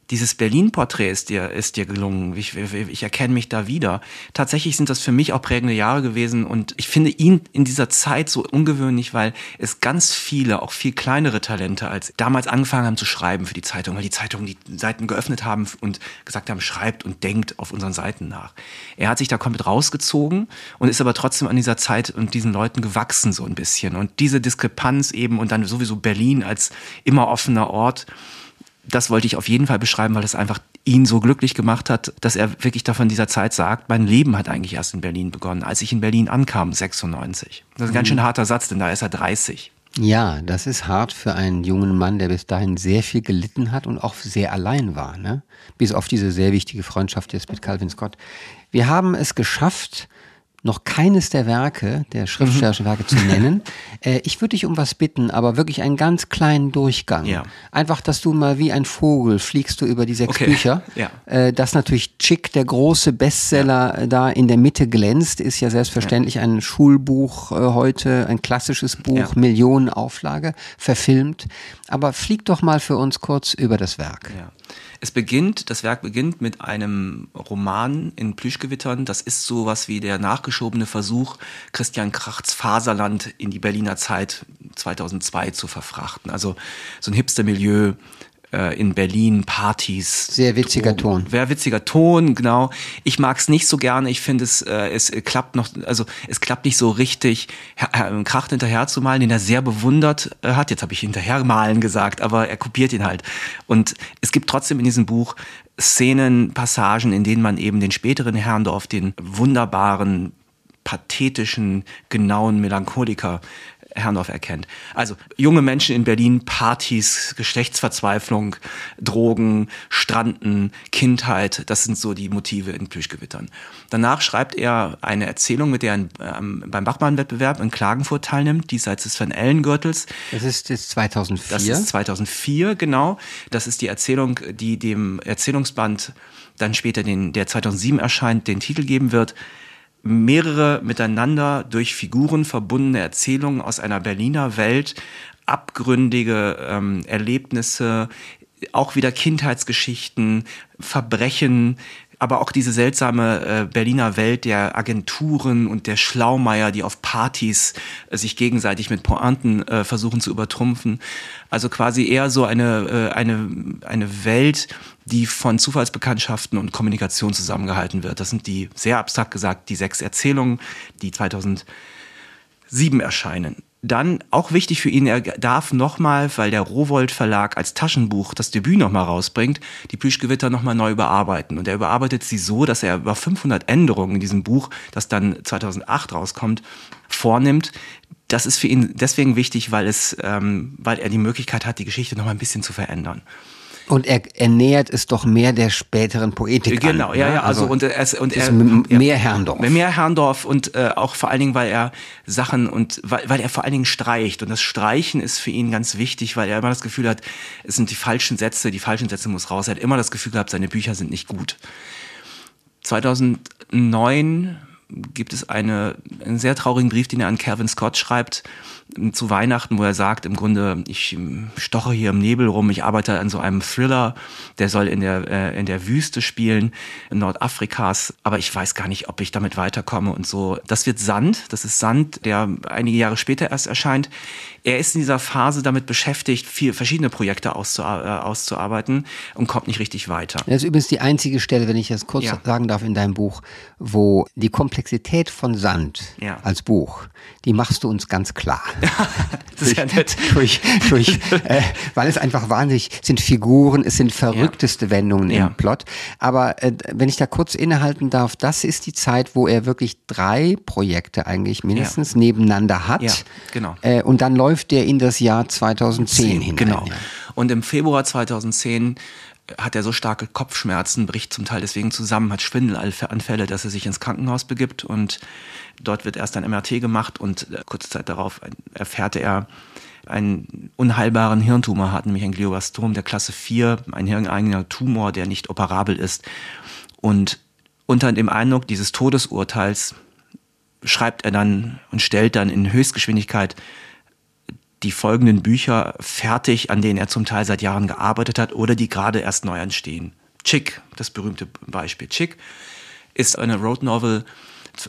[SPEAKER 2] dieses Berlin-Porträt ist dir, ist dir gelungen. Ich, ich erkenne mich da wieder. Tatsächlich sind das für mich auch prägende Jahre gewesen und ich finde ihn in dieser Zeit so ungewöhnlich, weil es ganz viele, auch viel kleinere Talente als damals angefangen haben zu schreiben für die Zeitung, weil die Zeitungen die Seiten geöffnet haben und gesagt haben, schreibt und denkt auf unseren Seiten nach. Er hat sich da komplett rausgezogen und ist aber trotzdem an dieser Zeit und diesen Leuten gewachsen so ein bisschen. Und diese Diskrepanz eben und dann sowieso Berlin als immer offener Ort, das wollte ich auf jeden Fall beschreiben, weil es einfach ihn so glücklich gemacht hat, dass er wirklich davon dieser Zeit sagt, mein Leben hat eigentlich erst in Berlin begonnen, als ich in Berlin ankam, 96. Das ist ein ganz schön harter Satz, denn da ist er 30.
[SPEAKER 1] Ja, das ist hart für einen jungen Mann, der bis dahin sehr viel gelitten hat und auch sehr allein war, ne? Bis auf diese sehr wichtige Freundschaft jetzt mit Calvin Scott. Wir haben es geschafft, noch keines der Werke, der schriftstellerischen Werke zu [laughs] nennen. Äh, ich würde dich um was bitten, aber wirklich einen ganz kleinen Durchgang. Ja. Einfach, dass du mal wie ein Vogel fliegst du über die sechs okay. Bücher. Ja. Äh, dass natürlich Chick, der große Bestseller, ja. Äh, da in der Mitte glänzt, ist ja selbstverständlich ja. ein Schulbuch äh, heute, ein klassisches Buch, Millionenauflage, verfilmt. Aber flieg doch mal für uns kurz über das Werk. Ja.
[SPEAKER 2] Es beginnt, das Werk beginnt mit einem Roman in Plüschgewittern. Das ist sowas wie der nachgeschobene Versuch, Christian Krachts Faserland in die Berliner Zeit 2002 zu verfrachten. Also so ein Hipster-Milieu, äh, in Berlin Partys.
[SPEAKER 1] Sehr witziger Drogen.
[SPEAKER 2] Ton. Sehr witziger Ton, genau. Ich mag es nicht so gerne. Ich finde es, äh, es klappt noch, also es klappt nicht so richtig, äh, Kracht hinterher zu malen, den er sehr bewundert äh, hat. Jetzt habe ich hinterher malen gesagt, aber er kopiert ihn halt. Und es gibt trotzdem in diesem Buch Szenen, Passagen, in denen man eben den späteren Herrndorf, den wunderbaren, pathetischen, genauen Melancholiker Herrndorf erkennt. Also junge Menschen in Berlin, Partys, Geschlechtsverzweiflung, Drogen, Stranden, Kindheit, das sind so die Motive in Plüschgewittern. Danach schreibt er eine Erzählung, mit der er ähm, beim Bachmann-Wettbewerb in Klagenfurt teilnimmt, diesseits des Van Ellen-Gürtels.
[SPEAKER 1] Das ist jetzt 2004?
[SPEAKER 2] Das ist 2004, genau. Das ist die Erzählung, die dem Erzählungsband dann später, den, der 2007 erscheint, den Titel geben wird mehrere miteinander durch Figuren verbundene Erzählungen aus einer Berliner Welt, abgründige ähm, Erlebnisse, auch wieder Kindheitsgeschichten, Verbrechen, aber auch diese seltsame äh, Berliner Welt der Agenturen und der Schlaumeier, die auf Partys äh, sich gegenseitig mit Pointen äh, versuchen zu übertrumpfen. Also quasi eher so eine, äh, eine, eine Welt, die von Zufallsbekanntschaften und Kommunikation zusammengehalten wird. Das sind die, sehr abstrakt gesagt, die sechs Erzählungen, die 2007 erscheinen. Dann auch wichtig für ihn, er darf nochmal, weil der Rowold Verlag als Taschenbuch das Debüt nochmal rausbringt, die Plüschgewitter nochmal neu überarbeiten. Und er überarbeitet sie so, dass er über 500 Änderungen in diesem Buch, das dann 2008 rauskommt, vornimmt. Das ist für ihn deswegen wichtig, weil, es, ähm, weil er die Möglichkeit hat, die Geschichte nochmal ein bisschen zu verändern.
[SPEAKER 1] Und er, er nähert es doch mehr der späteren Poetik
[SPEAKER 2] Genau, an, ja, ja, also, also und, er, und er,
[SPEAKER 1] mehr Herrndorf.
[SPEAKER 2] Mehr Herrndorf und äh, auch vor allen Dingen, weil er Sachen und weil, weil er vor allen Dingen streicht und das Streichen ist für ihn ganz wichtig, weil er immer das Gefühl hat, es sind die falschen Sätze, die falschen Sätze muss raus. Er hat immer das Gefühl gehabt, seine Bücher sind nicht gut. 2009 gibt es eine, einen sehr traurigen Brief, den er an Kevin Scott schreibt, zu Weihnachten, wo er sagt, im Grunde, ich stoche hier im Nebel rum, ich arbeite an so einem Thriller, der soll in der, äh, in der Wüste spielen, in Nordafrikas, aber ich weiß gar nicht, ob ich damit weiterkomme und so. Das wird Sand, das ist Sand, der einige Jahre später erst erscheint. Er ist in dieser Phase damit beschäftigt, vier verschiedene Projekte auszu, äh, auszuarbeiten und kommt nicht richtig weiter.
[SPEAKER 1] Das ist übrigens die einzige Stelle, wenn ich das kurz ja. sagen darf, in deinem Buch, wo die Komplexität von Sand ja. als Buch, die machst du uns ganz klar. [laughs]
[SPEAKER 2] das ist ja nett.
[SPEAKER 1] Durch, durch, äh, weil es einfach wahnsinnig sind Figuren, es sind verrückteste ja. Wendungen ja. im Plot. Aber äh, wenn ich da kurz innehalten darf, das ist die Zeit, wo er wirklich drei Projekte eigentlich mindestens ja. nebeneinander hat. Ja,
[SPEAKER 2] genau.
[SPEAKER 1] Äh, und dann läuft der in das Jahr 2010 hinein.
[SPEAKER 2] Genau. Und im Februar 2010 hat er so starke Kopfschmerzen, bricht zum Teil deswegen zusammen, hat Schwindelanfälle, dass er sich ins Krankenhaus begibt und dort wird erst ein MRT gemacht und äh, kurze Zeit darauf erfährt er, einen unheilbaren Hirntumor hat, nämlich ein Glioblastom der Klasse 4, ein hirneigener Tumor, der nicht operabel ist. Und unter dem Eindruck dieses Todesurteils schreibt er dann und stellt dann in Höchstgeschwindigkeit die folgenden Bücher fertig, an denen er zum Teil seit Jahren gearbeitet hat oder die gerade erst neu entstehen. Chick, das berühmte Beispiel. Chick ist eine Road Novel,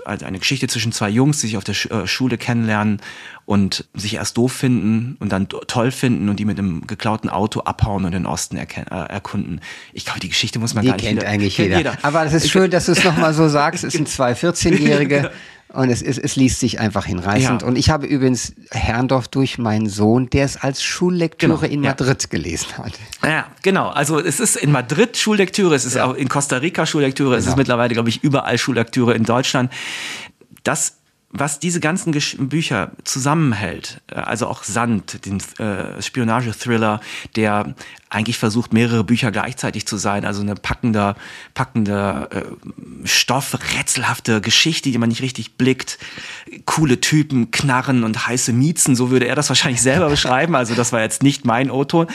[SPEAKER 2] also eine Geschichte zwischen zwei Jungs, die sich auf der äh, Schule kennenlernen und sich erst doof finden und dann toll finden und die mit einem geklauten Auto abhauen und den Osten äh, erkunden. Ich glaube, die Geschichte muss man
[SPEAKER 1] die
[SPEAKER 2] gar nicht
[SPEAKER 1] kennt eigentlich kennt jeder. jeder. Aber es ist schön, dass du es nochmal so sagst. Es sind zwei [laughs] 14-Jährige, Und es, es, es liest sich einfach hinreißend. Ja. Und ich habe übrigens Herrndorf durch meinen Sohn, der es als Schullektüre genau, in Madrid ja. gelesen hat.
[SPEAKER 2] Ja, genau. Also es ist in Madrid Schullektüre, es ist ja. auch in Costa Rica Schullektüre, genau. es ist mittlerweile, glaube ich, überall Schullektüre in Deutschland. Das was diese ganzen Gesch Bücher zusammenhält, äh, also auch Sand, den äh, Spionage-Thriller, der eigentlich versucht, mehrere Bücher gleichzeitig zu sein, also eine packender, packender äh, Stoff, rätselhafte Geschichte, die man nicht richtig blickt, coole Typen, Knarren und heiße Miezen, so würde er das wahrscheinlich selber beschreiben, also das war jetzt nicht mein O-Ton.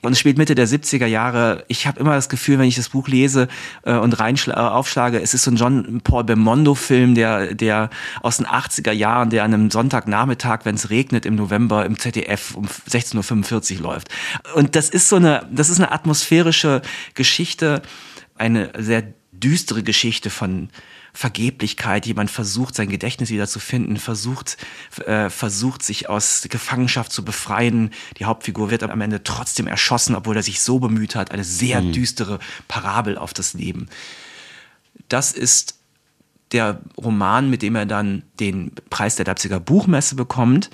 [SPEAKER 2] Und spielt Mitte der 70er Jahre. Ich habe immer das Gefühl, wenn ich das Buch lese äh, und rein äh, aufschlage, es ist so ein John Paul Belmondo-Film, der, der aus den 80er Jahren, der an einem Sonntagnachmittag, wenn es regnet im November im ZDF um 16.45 Uhr läuft. Und das ist so eine, das ist eine atmosphärische Geschichte, eine sehr düstere Geschichte von Vergeblichkeit. Jemand versucht, sein Gedächtnis wieder zu finden, versucht, äh, versucht, sich aus Gefangenschaft zu befreien. Die Hauptfigur wird am Ende trotzdem erschossen, obwohl er sich so bemüht hat. Eine sehr mhm. düstere Parabel auf das Leben. Das ist der Roman, mit dem er dann den Preis der Leipziger Buchmesse bekommt.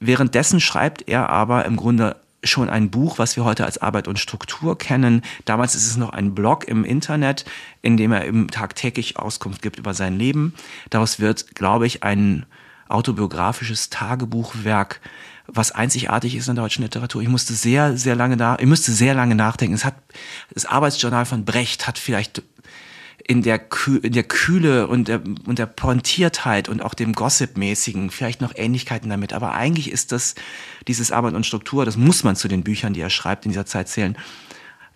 [SPEAKER 2] Währenddessen schreibt er aber im Grunde schon ein Buch, was wir heute als Arbeit und Struktur kennen. Damals ist es noch ein Blog im Internet, in dem er eben tagtäglich Auskunft gibt über sein Leben. Daraus wird, glaube ich, ein autobiografisches Tagebuchwerk, was einzigartig ist in der deutschen Literatur. Ich musste sehr, sehr lange da, ich musste sehr lange nachdenken. Es hat, das Arbeitsjournal von Brecht hat vielleicht in der, Kü in der Kühle und der, und der Pointiertheit und auch dem Gossip-mäßigen vielleicht noch Ähnlichkeiten damit. Aber eigentlich ist das, dieses Arbeit und Struktur, das muss man zu den Büchern, die er schreibt, in dieser Zeit zählen,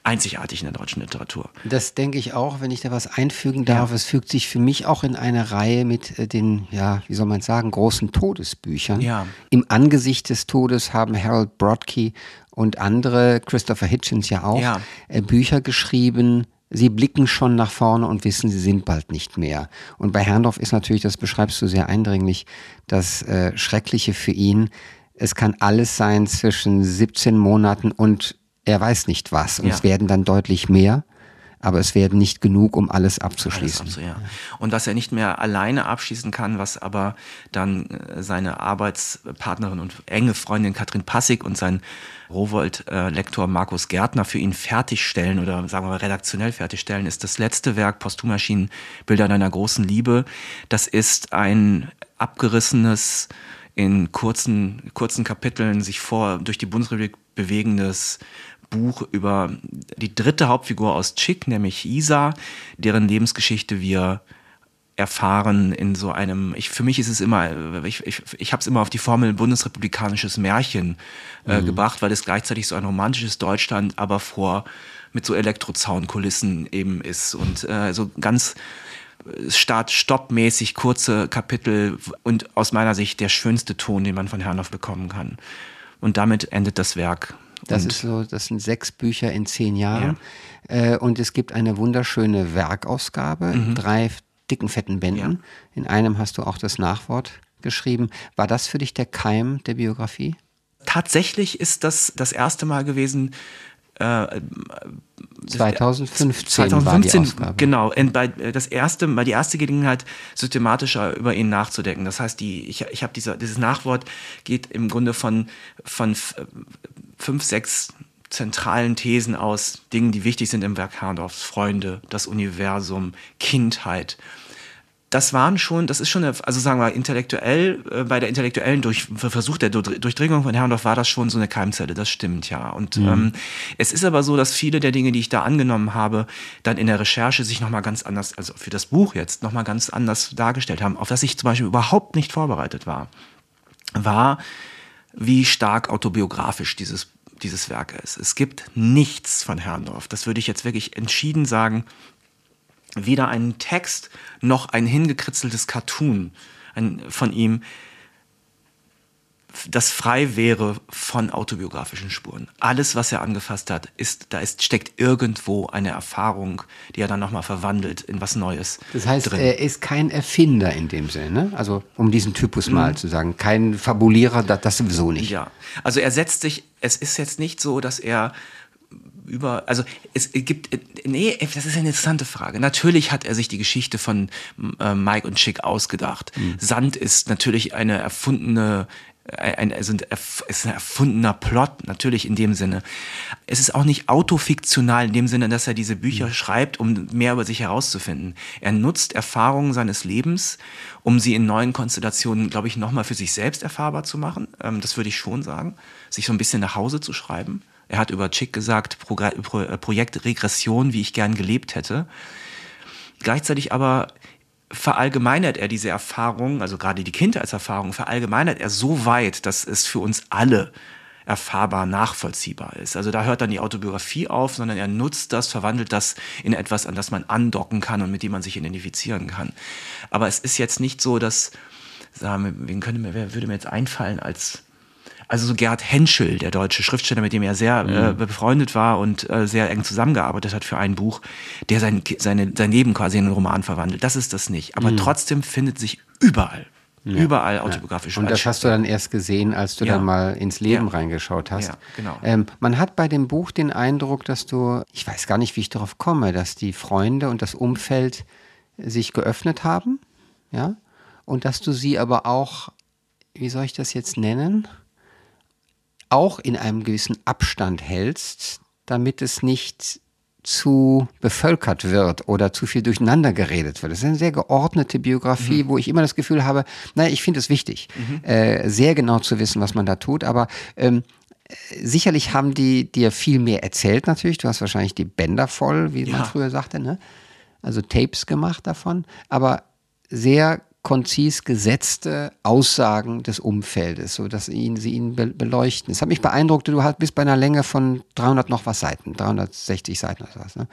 [SPEAKER 2] einzigartig in der deutschen Literatur.
[SPEAKER 1] Das denke ich auch, wenn ich da was einfügen darf. Ja. Es fügt sich für mich auch in eine Reihe mit äh, den, ja, wie soll man sagen, großen Todesbüchern. Ja. Im Angesicht des Todes haben Harold Brodkey und andere, Christopher Hitchens ja auch, ja. Äh, Bücher geschrieben, Sie blicken schon nach vorne und wissen, sie sind bald nicht mehr. Und bei Herrndorf ist natürlich, das beschreibst du sehr eindringlich, das äh, Schreckliche für ihn. Es kann alles sein zwischen 17 Monaten und er weiß nicht was. Und ja. es werden dann deutlich mehr aber es werden nicht genug, um alles abzuschließen. Alles abzu, ja.
[SPEAKER 2] Und was er nicht mehr alleine abschließen kann, was aber dann äh, seine Arbeitspartnerin und enge Freundin Katrin Passig und sein Rowold-Lektor Markus Gärtner für ihn fertigstellen oder sagen wir mal redaktionell fertigstellen, ist das letzte Werk Posthumaschinen Bilder deiner großen Liebe. Das ist ein abgerissenes, in kurzen, kurzen Kapiteln sich vor durch die Bundesrepublik bewegendes Buch über die dritte Hauptfigur aus Chick, nämlich Isa, deren Lebensgeschichte wir erfahren in so einem, ich, für mich ist es immer, ich, ich, ich habe es immer auf die Formel bundesrepublikanisches Märchen äh, mhm. gebracht, weil es gleichzeitig so ein romantisches Deutschland, aber vor mit so Elektrozaunkulissen eben ist und äh, so ganz Start-Stopp-mäßig kurze Kapitel und aus meiner Sicht der schönste Ton, den man von Herrnhoff bekommen kann. Und damit endet das Werk.
[SPEAKER 1] Das und ist so, das sind sechs Bücher in zehn Jahren. Ja. Äh, und es gibt eine wunderschöne Werkausgabe, mhm. drei dicken, fetten Bänden. Ja. In einem hast du auch das Nachwort geschrieben. War das für dich der Keim der Biografie?
[SPEAKER 2] Tatsächlich ist das das erste Mal gewesen,
[SPEAKER 1] äh, 2015, 2015
[SPEAKER 2] genau. Bei das erste, mal die erste Gelegenheit, systematischer über ihn nachzudenken. Das heißt, die, ich, ich habe dieser, dieses Nachwort geht im Grunde von, von fünf, sechs zentralen Thesen aus, Dingen, die wichtig sind im Werk Herrndorfs, Freunde, das Universum, Kindheit. Das waren schon, das ist schon, eine, also sagen wir intellektuell, äh, bei der intellektuellen durch, Versuch der Durchdringung von Herrndorf war das schon so eine Keimzelle, das stimmt ja. Und mhm. ähm, es ist aber so, dass viele der Dinge, die ich da angenommen habe, dann in der Recherche sich nochmal ganz anders, also für das Buch jetzt nochmal ganz anders dargestellt haben, auf das ich zum Beispiel überhaupt nicht vorbereitet war, war, wie stark autobiografisch dieses dieses Werk ist. Es gibt nichts von Herrndorf. Das würde ich jetzt wirklich entschieden sagen, weder einen Text noch ein hingekritzeltes Cartoon von ihm, das frei wäre von autobiografischen Spuren. Alles, was er angefasst hat, ist, da ist, steckt irgendwo eine Erfahrung, die er dann nochmal verwandelt in was Neues.
[SPEAKER 1] Das heißt, drin. er ist kein Erfinder in dem Sinne, ne? Also, um diesen Typus mhm. mal zu sagen. Kein Fabulierer, das, das sowieso nicht.
[SPEAKER 2] Ja. Also, er setzt sich, es ist jetzt nicht so, dass er über, also es gibt, nee, das ist eine interessante Frage. Natürlich hat er sich die Geschichte von äh, Mike und Chick ausgedacht. Mhm. Sand ist natürlich eine erfundene ein, also ist ein erfundener Plot, natürlich in dem Sinne. Es ist auch nicht autofiktional in dem Sinne, dass er diese Bücher mhm. schreibt, um mehr über sich herauszufinden. Er nutzt Erfahrungen seines Lebens, um sie in neuen Konstellationen, glaube ich, nochmal für sich selbst erfahrbar zu machen. Ähm, das würde ich schon sagen. Sich so ein bisschen nach Hause zu schreiben. Er hat über Chick gesagt, Pro Pro Projekt Regression, wie ich gern gelebt hätte. Gleichzeitig aber verallgemeinert er diese Erfahrung, also gerade die Kindheitserfahrung, verallgemeinert er so weit, dass es für uns alle erfahrbar nachvollziehbar ist. Also da hört dann die Autobiografie auf, sondern er nutzt das, verwandelt das in etwas, an das man andocken kann und mit dem man sich identifizieren kann. Aber es ist jetzt nicht so, dass, sagen wir, wen könnte wer würde mir jetzt einfallen als also so Gerhard Henschel, der deutsche Schriftsteller, mit dem er sehr mhm. äh, befreundet war und äh, sehr eng zusammengearbeitet hat für ein Buch, der sein, seine, sein Leben quasi in einen Roman verwandelt. Das ist das nicht. Aber mhm. trotzdem findet sich überall ja, überall autobiografisch.
[SPEAKER 1] Ja. Und das hast du dann erst gesehen, als du ja. dann mal ins Leben reingeschaut hast. Ja,
[SPEAKER 2] genau.
[SPEAKER 1] Ähm, man hat bei dem Buch den Eindruck, dass du, ich weiß gar nicht, wie ich darauf komme, dass die Freunde und das Umfeld sich geöffnet haben, ja, und dass du sie aber auch, wie soll ich das jetzt nennen? Auch in einem gewissen Abstand hältst, damit es nicht zu bevölkert wird oder zu viel durcheinander geredet wird. Das ist eine sehr geordnete Biografie, mhm. wo ich immer das Gefühl habe, naja, ich finde es wichtig, mhm. äh, sehr genau zu wissen, was man da tut, aber ähm, sicherlich haben die dir viel mehr erzählt natürlich. Du hast wahrscheinlich die Bänder voll, wie ja. man früher sagte, ne? Also Tapes gemacht davon, aber sehr konzis gesetzte Aussagen des Umfeldes, so dass ihn, sie ihn be beleuchten. Es hat mich beeindruckt, du bist bei einer Länge von 300 noch was Seiten, 360 Seiten oder sowas. Ne?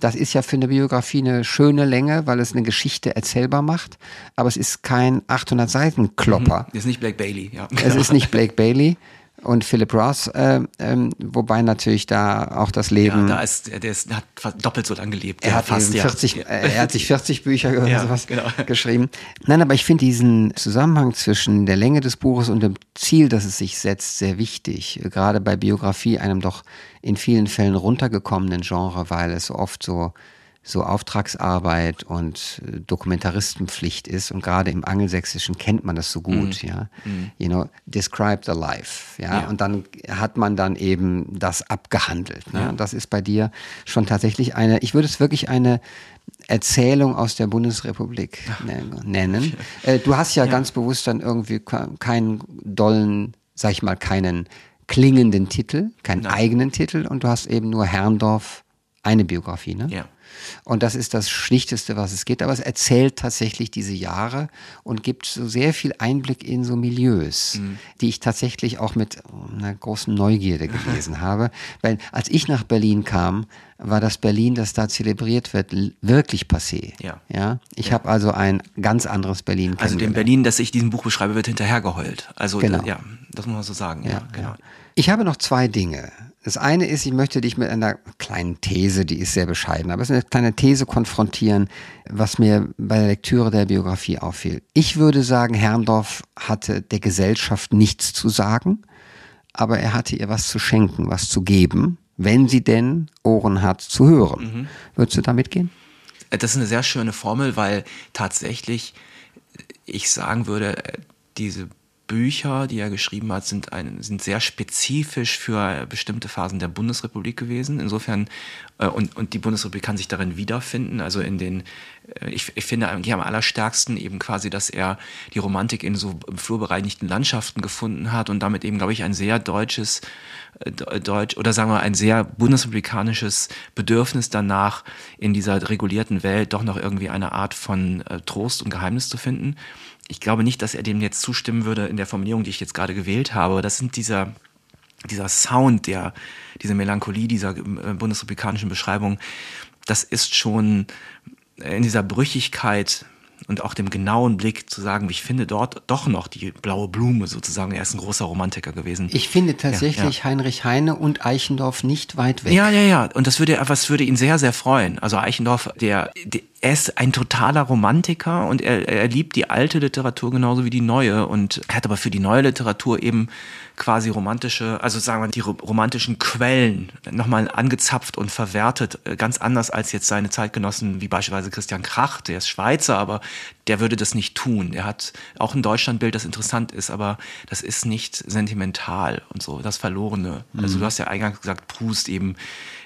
[SPEAKER 1] Das ist ja für eine Biografie eine schöne Länge, weil es eine Geschichte erzählbar macht, aber es ist kein 800 Seiten Klopper.
[SPEAKER 2] Mhm. Ist nicht Blake Bailey, ja.
[SPEAKER 1] Es ist nicht Blake Bailey und Philip Ross, äh, ähm, wobei natürlich da auch das Leben.
[SPEAKER 2] Ja, da ist, der ist, hat doppelt so lang gelebt.
[SPEAKER 1] Er, hat fast, 40, ja. äh, er hat sich [laughs] 40 Bücher oder ja, sowas genau. [laughs] geschrieben. Nein, aber ich finde diesen Zusammenhang zwischen der Länge des Buches und dem Ziel, das es sich setzt, sehr wichtig. Gerade bei Biografie, einem doch in vielen Fällen runtergekommenen Genre, weil es oft so so Auftragsarbeit und äh, Dokumentaristenpflicht ist und gerade im Angelsächsischen kennt man das so gut, mm. ja. Mm. You know, describe the life, ja? ja? Und dann hat man dann eben das abgehandelt. Ne? Ja. Und das ist bei dir schon tatsächlich eine, ich würde es wirklich eine Erzählung aus der Bundesrepublik nennen. Äh, du hast ja, ja, ganz bewusst dann irgendwie keinen dollen, sag ich mal, keinen klingenden Titel, keinen Nein. eigenen Titel und du hast eben nur Herrndorf eine Biografie, ne?
[SPEAKER 2] Ja.
[SPEAKER 1] Und das ist das Schlichteste, was es gibt. Aber es erzählt tatsächlich diese Jahre und gibt so sehr viel Einblick in so Milieus, mhm. die ich tatsächlich auch mit einer großen Neugierde gelesen [laughs] habe. Weil als ich nach Berlin kam, war das Berlin, das da zelebriert wird, wirklich passé.
[SPEAKER 2] Ja.
[SPEAKER 1] ja? Ich ja. habe also ein ganz anderes Berlin
[SPEAKER 2] Also dem Berlin, das ich diesem Buch beschreibe, wird hinterhergeheult. Also genau. ja, das muss man so sagen. Ja, ja genau.
[SPEAKER 1] Ich habe noch zwei Dinge. Das eine ist, ich möchte dich mit einer kleinen These, die ist sehr bescheiden, aber es ist eine kleine These konfrontieren, was mir bei der Lektüre der Biografie auffiel. Ich würde sagen, Herrndorf hatte der Gesellschaft nichts zu sagen, aber er hatte ihr was zu schenken, was zu geben, wenn sie denn Ohren hat zu hören. Mhm. Würdest du damit gehen?
[SPEAKER 2] Das ist eine sehr schöne Formel, weil tatsächlich ich sagen würde, diese Bücher, die er geschrieben hat, sind, ein, sind sehr spezifisch für bestimmte Phasen der Bundesrepublik gewesen. Insofern, äh, und, und die Bundesrepublik kann sich darin wiederfinden. Also in den, äh, ich, ich finde eigentlich am allerstärksten eben quasi, dass er die Romantik in so flurbereinigten Landschaften gefunden hat und damit eben, glaube ich, ein sehr deutsches, äh, deutsch, oder sagen wir ein sehr bundesrepublikanisches Bedürfnis danach, in dieser regulierten Welt doch noch irgendwie eine Art von äh, Trost und Geheimnis zu finden ich glaube nicht, dass er dem jetzt zustimmen würde in der Formulierung, die ich jetzt gerade gewählt habe. Das sind dieser, dieser Sound, der, diese Melancholie dieser äh, bundesrepublikanischen Beschreibung, das ist schon in dieser Brüchigkeit und auch dem genauen Blick zu sagen, ich finde dort doch noch die blaue Blume sozusagen. Er ist ein großer Romantiker gewesen.
[SPEAKER 1] Ich finde tatsächlich ja, ja. Heinrich Heine und Eichendorff nicht weit weg.
[SPEAKER 2] Ja, ja, ja. Und das würde, was würde ihn sehr, sehr freuen. Also Eichendorff, der, der er ist ein totaler Romantiker und er, er liebt die alte Literatur genauso wie die neue und er hat aber für die neue Literatur eben quasi romantische, also sagen wir die romantischen Quellen nochmal angezapft und verwertet, äh, ganz anders als jetzt seine Zeitgenossen wie beispielsweise Christian Krach, der ist Schweizer, aber der würde das nicht tun. Er hat auch ein Deutschlandbild, das interessant ist, aber das ist nicht sentimental und so, das Verlorene. Also mhm. du hast ja eingangs gesagt, Proust eben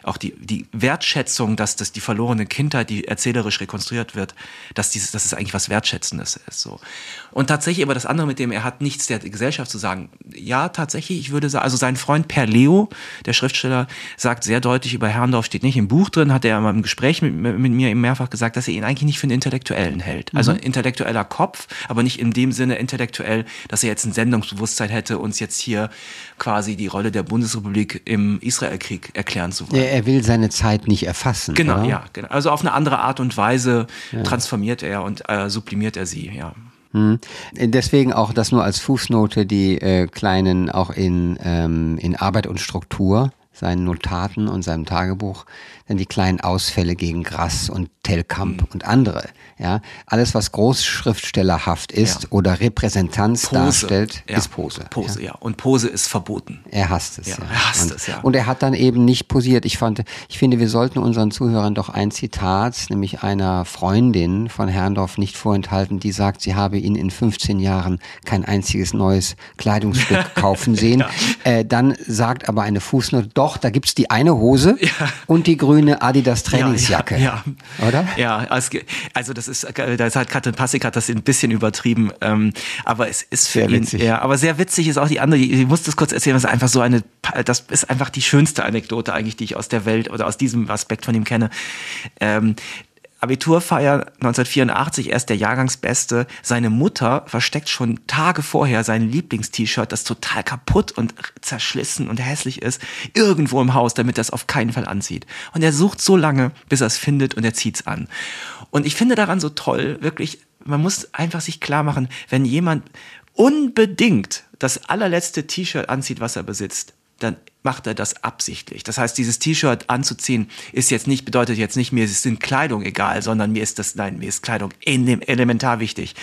[SPEAKER 2] auch die, die Wertschätzung, dass das die verlorene Kindheit, die erzählerisch rekonstruiert wird, dass dieses, dass es eigentlich was Wertschätzendes ist. So. Und tatsächlich aber das andere mit dem, er hat nichts der Gesellschaft zu sagen. Ja, tatsächlich, ich würde sagen, also sein Freund Per Leo, der Schriftsteller, sagt sehr deutlich über Herrndorf, steht nicht im Buch drin, hat er im Gespräch mit, mit mir eben mehrfach gesagt, dass er ihn eigentlich nicht für einen Intellektuellen hält. Also mhm. Also intellektueller Kopf, aber nicht in dem Sinne intellektuell, dass er jetzt ein Sendungsbewusstsein hätte, uns jetzt hier quasi die Rolle der Bundesrepublik im Israelkrieg erklären zu wollen.
[SPEAKER 1] Er will seine Zeit nicht erfassen.
[SPEAKER 2] Genau, oder? ja. Genau. Also auf eine andere Art und Weise ja. transformiert er und äh, sublimiert er sie, ja.
[SPEAKER 1] Hm. Deswegen auch das nur als Fußnote, die äh, kleinen auch in, ähm, in Arbeit und Struktur, seinen Notaten und seinem Tagebuch, dann die kleinen Ausfälle gegen Grass und Tellkamp mhm. und andere. Ja, alles was großschriftstellerhaft ist ja. oder Repräsentanz Pose. darstellt, ja. ist Pose.
[SPEAKER 2] Pose, ja. ja. Und Pose ist verboten.
[SPEAKER 1] Er hasst es. Ja,
[SPEAKER 2] Er hasst
[SPEAKER 1] und,
[SPEAKER 2] es, ja.
[SPEAKER 1] Und er hat dann eben nicht posiert. Ich fand, ich finde, wir sollten unseren Zuhörern doch ein Zitat, nämlich einer Freundin von Herrndorf nicht vorenthalten, die sagt, sie habe ihn in 15 Jahren kein einziges neues Kleidungsstück [laughs] kaufen sehen. Äh, dann sagt aber eine Fußnote, doch, da gibt's die eine Hose und die grüne Adidas Trainingsjacke.
[SPEAKER 2] Ja, Oder? Ja, also das ist, äh, da ist halt Katrin Passig hat das ein bisschen übertrieben, ähm, aber es ist für
[SPEAKER 1] sehr
[SPEAKER 2] ihn,
[SPEAKER 1] witzig.
[SPEAKER 2] ja, aber sehr witzig ist auch die andere, ich muss das kurz erzählen, das ist einfach so eine, das ist einfach die schönste Anekdote eigentlich, die ich aus der Welt oder aus diesem Aspekt von ihm kenne. Ähm, Abiturfeier 1984, er ist der Jahrgangsbeste. Seine Mutter versteckt schon Tage vorher sein Lieblingst-T-Shirt, das total kaputt und zerschlissen und hässlich ist, irgendwo im Haus, damit er es auf keinen Fall anzieht. Und er sucht so lange, bis er es findet und er zieht es an. Und ich finde daran so toll, wirklich, man muss einfach sich klar machen, wenn jemand unbedingt das allerletzte T-Shirt anzieht, was er besitzt, dann macht er das absichtlich. Das heißt, dieses T-Shirt anzuziehen ist jetzt nicht, bedeutet jetzt nicht, mir ist Kleidung egal, sondern mir ist das, nein, mir ist Kleidung elementar wichtig.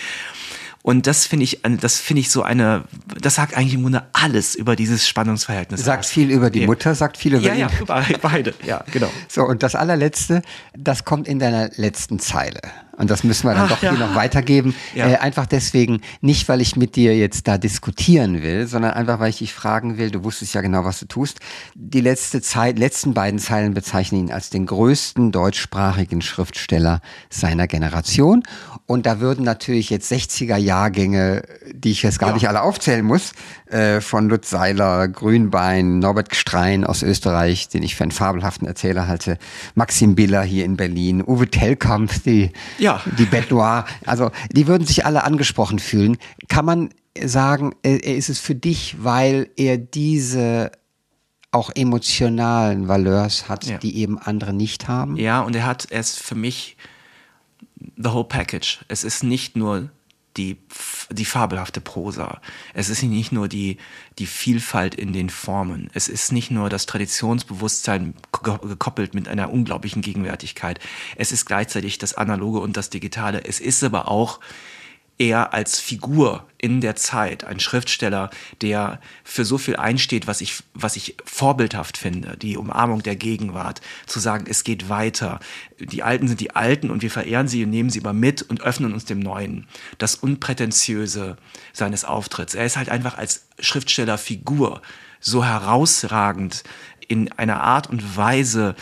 [SPEAKER 2] Und das finde ich, das finde ich so eine, das sagt eigentlich im Grunde alles über dieses Spannungsverhältnis.
[SPEAKER 1] Sagt aus. viel über die Mutter, sagt viel über
[SPEAKER 2] ja, ihn. [laughs] Ja, beide, ja, genau.
[SPEAKER 1] So, und das allerletzte, das kommt in deiner letzten Zeile. Und das müssen wir dann Ach, doch ja. hier noch weitergeben. Ja. Äh, einfach deswegen, nicht weil ich mit dir jetzt da diskutieren will, sondern einfach weil ich dich fragen will, du wusstest ja genau, was du tust. Die letzte Zeit, letzten beiden Zeilen bezeichnen ihn als den größten deutschsprachigen Schriftsteller seiner Generation. Und da würden natürlich jetzt 60er Jahrgänge, die ich jetzt gar ja. nicht alle aufzählen muss, äh, von Lutz Seiler, Grünbein, Norbert Gstrein aus Österreich, den ich für einen fabelhaften Erzähler halte, Maxim Biller hier in Berlin, Uwe Tellkamp, die ja die Bête Noire. Also die würden sich alle angesprochen fühlen. Kann man sagen, äh, ist es für dich, weil er diese auch emotionalen Valeurs hat, ja. die eben andere nicht haben?
[SPEAKER 2] Ja, und er hat es für mich the whole package. Es ist nicht nur die, die fabelhafte Prosa. Es ist nicht nur die, die Vielfalt in den Formen. Es ist nicht nur das Traditionsbewusstsein gekoppelt mit einer unglaublichen Gegenwärtigkeit. Es ist gleichzeitig das Analoge und das Digitale. Es ist aber auch er als Figur in der Zeit, ein Schriftsteller, der für so viel einsteht, was ich, was ich vorbildhaft finde, die Umarmung der Gegenwart, zu sagen, es geht weiter. Die Alten sind die Alten und wir verehren sie und nehmen sie aber mit und öffnen uns dem Neuen. Das Unprätentiöse seines Auftritts. Er ist halt einfach als Schriftstellerfigur so herausragend in einer Art und Weise,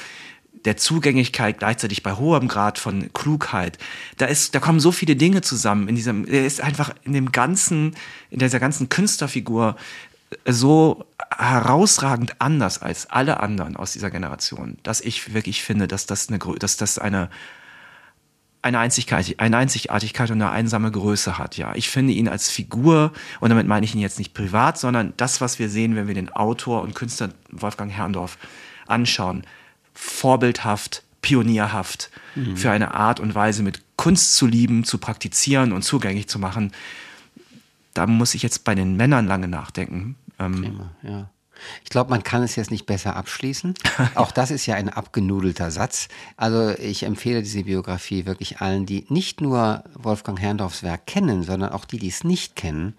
[SPEAKER 2] der Zugänglichkeit gleichzeitig bei hohem Grad von Klugheit. Da ist, da kommen so viele Dinge zusammen in diesem, er ist einfach in dem ganzen, in dieser ganzen Künstlerfigur so herausragend anders als alle anderen aus dieser Generation, dass ich wirklich finde, dass das eine, dass das eine, eine Einzigartigkeit, eine Einzigartigkeit und eine einsame Größe hat. Ja, ich finde ihn als Figur und damit meine ich ihn jetzt nicht privat, sondern das, was wir sehen, wenn wir den Autor und Künstler Wolfgang Herrndorf anschauen, vorbildhaft, pionierhaft mhm. für eine Art und Weise mit Kunst zu lieben, zu praktizieren und zugänglich zu machen. Da muss ich jetzt bei den Männern lange nachdenken.
[SPEAKER 1] Ähm, Prima, ja. Ich glaube, man kann es jetzt nicht besser abschließen. [laughs] Auch das ist ja ein abgenudelter Satz. Also ich empfehle diese Biografie wirklich allen, die nicht nur Wolfgang Herrndorfs Werk kennen, sondern auch die, die es nicht kennen,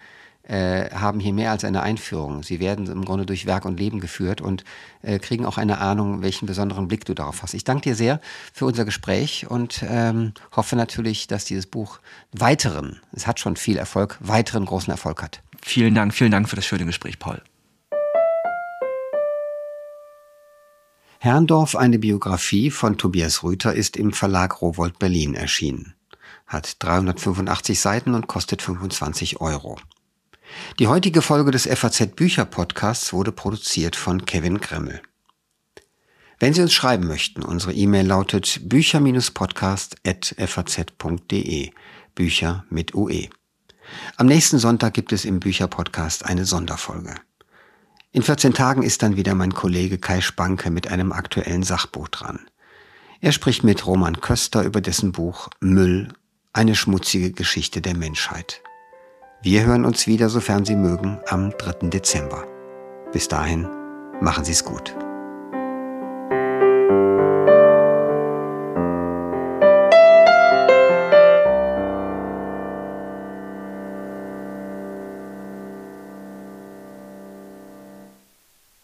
[SPEAKER 1] äh, haben hier mehr als eine Einführung. Sie werden im Grunde durch Werk und Leben geführt und äh, kriegen auch eine Ahnung, welchen besonderen Blick du darauf hast. Ich danke dir sehr für unser Gespräch und ähm, hoffe natürlich, dass dieses Buch weiteren, es hat schon viel Erfolg, weiteren großen Erfolg hat.
[SPEAKER 2] Vielen Dank, vielen Dank für das schöne Gespräch, Paul.
[SPEAKER 1] Herrndorf, eine Biografie von Tobias Rüther, ist im Verlag Rowold Berlin erschienen. Hat 385 Seiten und kostet 25 Euro. Die heutige Folge des FAZ Bücher Podcasts wurde produziert von Kevin Gremmel. Wenn Sie uns schreiben möchten, unsere E-Mail lautet bücher-podcast.faz.de. Bücher mit UE. Am nächsten Sonntag gibt es im Bücherpodcast eine Sonderfolge. In 14 Tagen ist dann wieder mein Kollege Kai Spanke mit einem aktuellen Sachbuch dran. Er spricht mit Roman Köster über dessen Buch Müll, eine schmutzige Geschichte der Menschheit. Wir hören uns wieder, sofern Sie mögen, am 3. Dezember. Bis dahin, machen Sie es gut.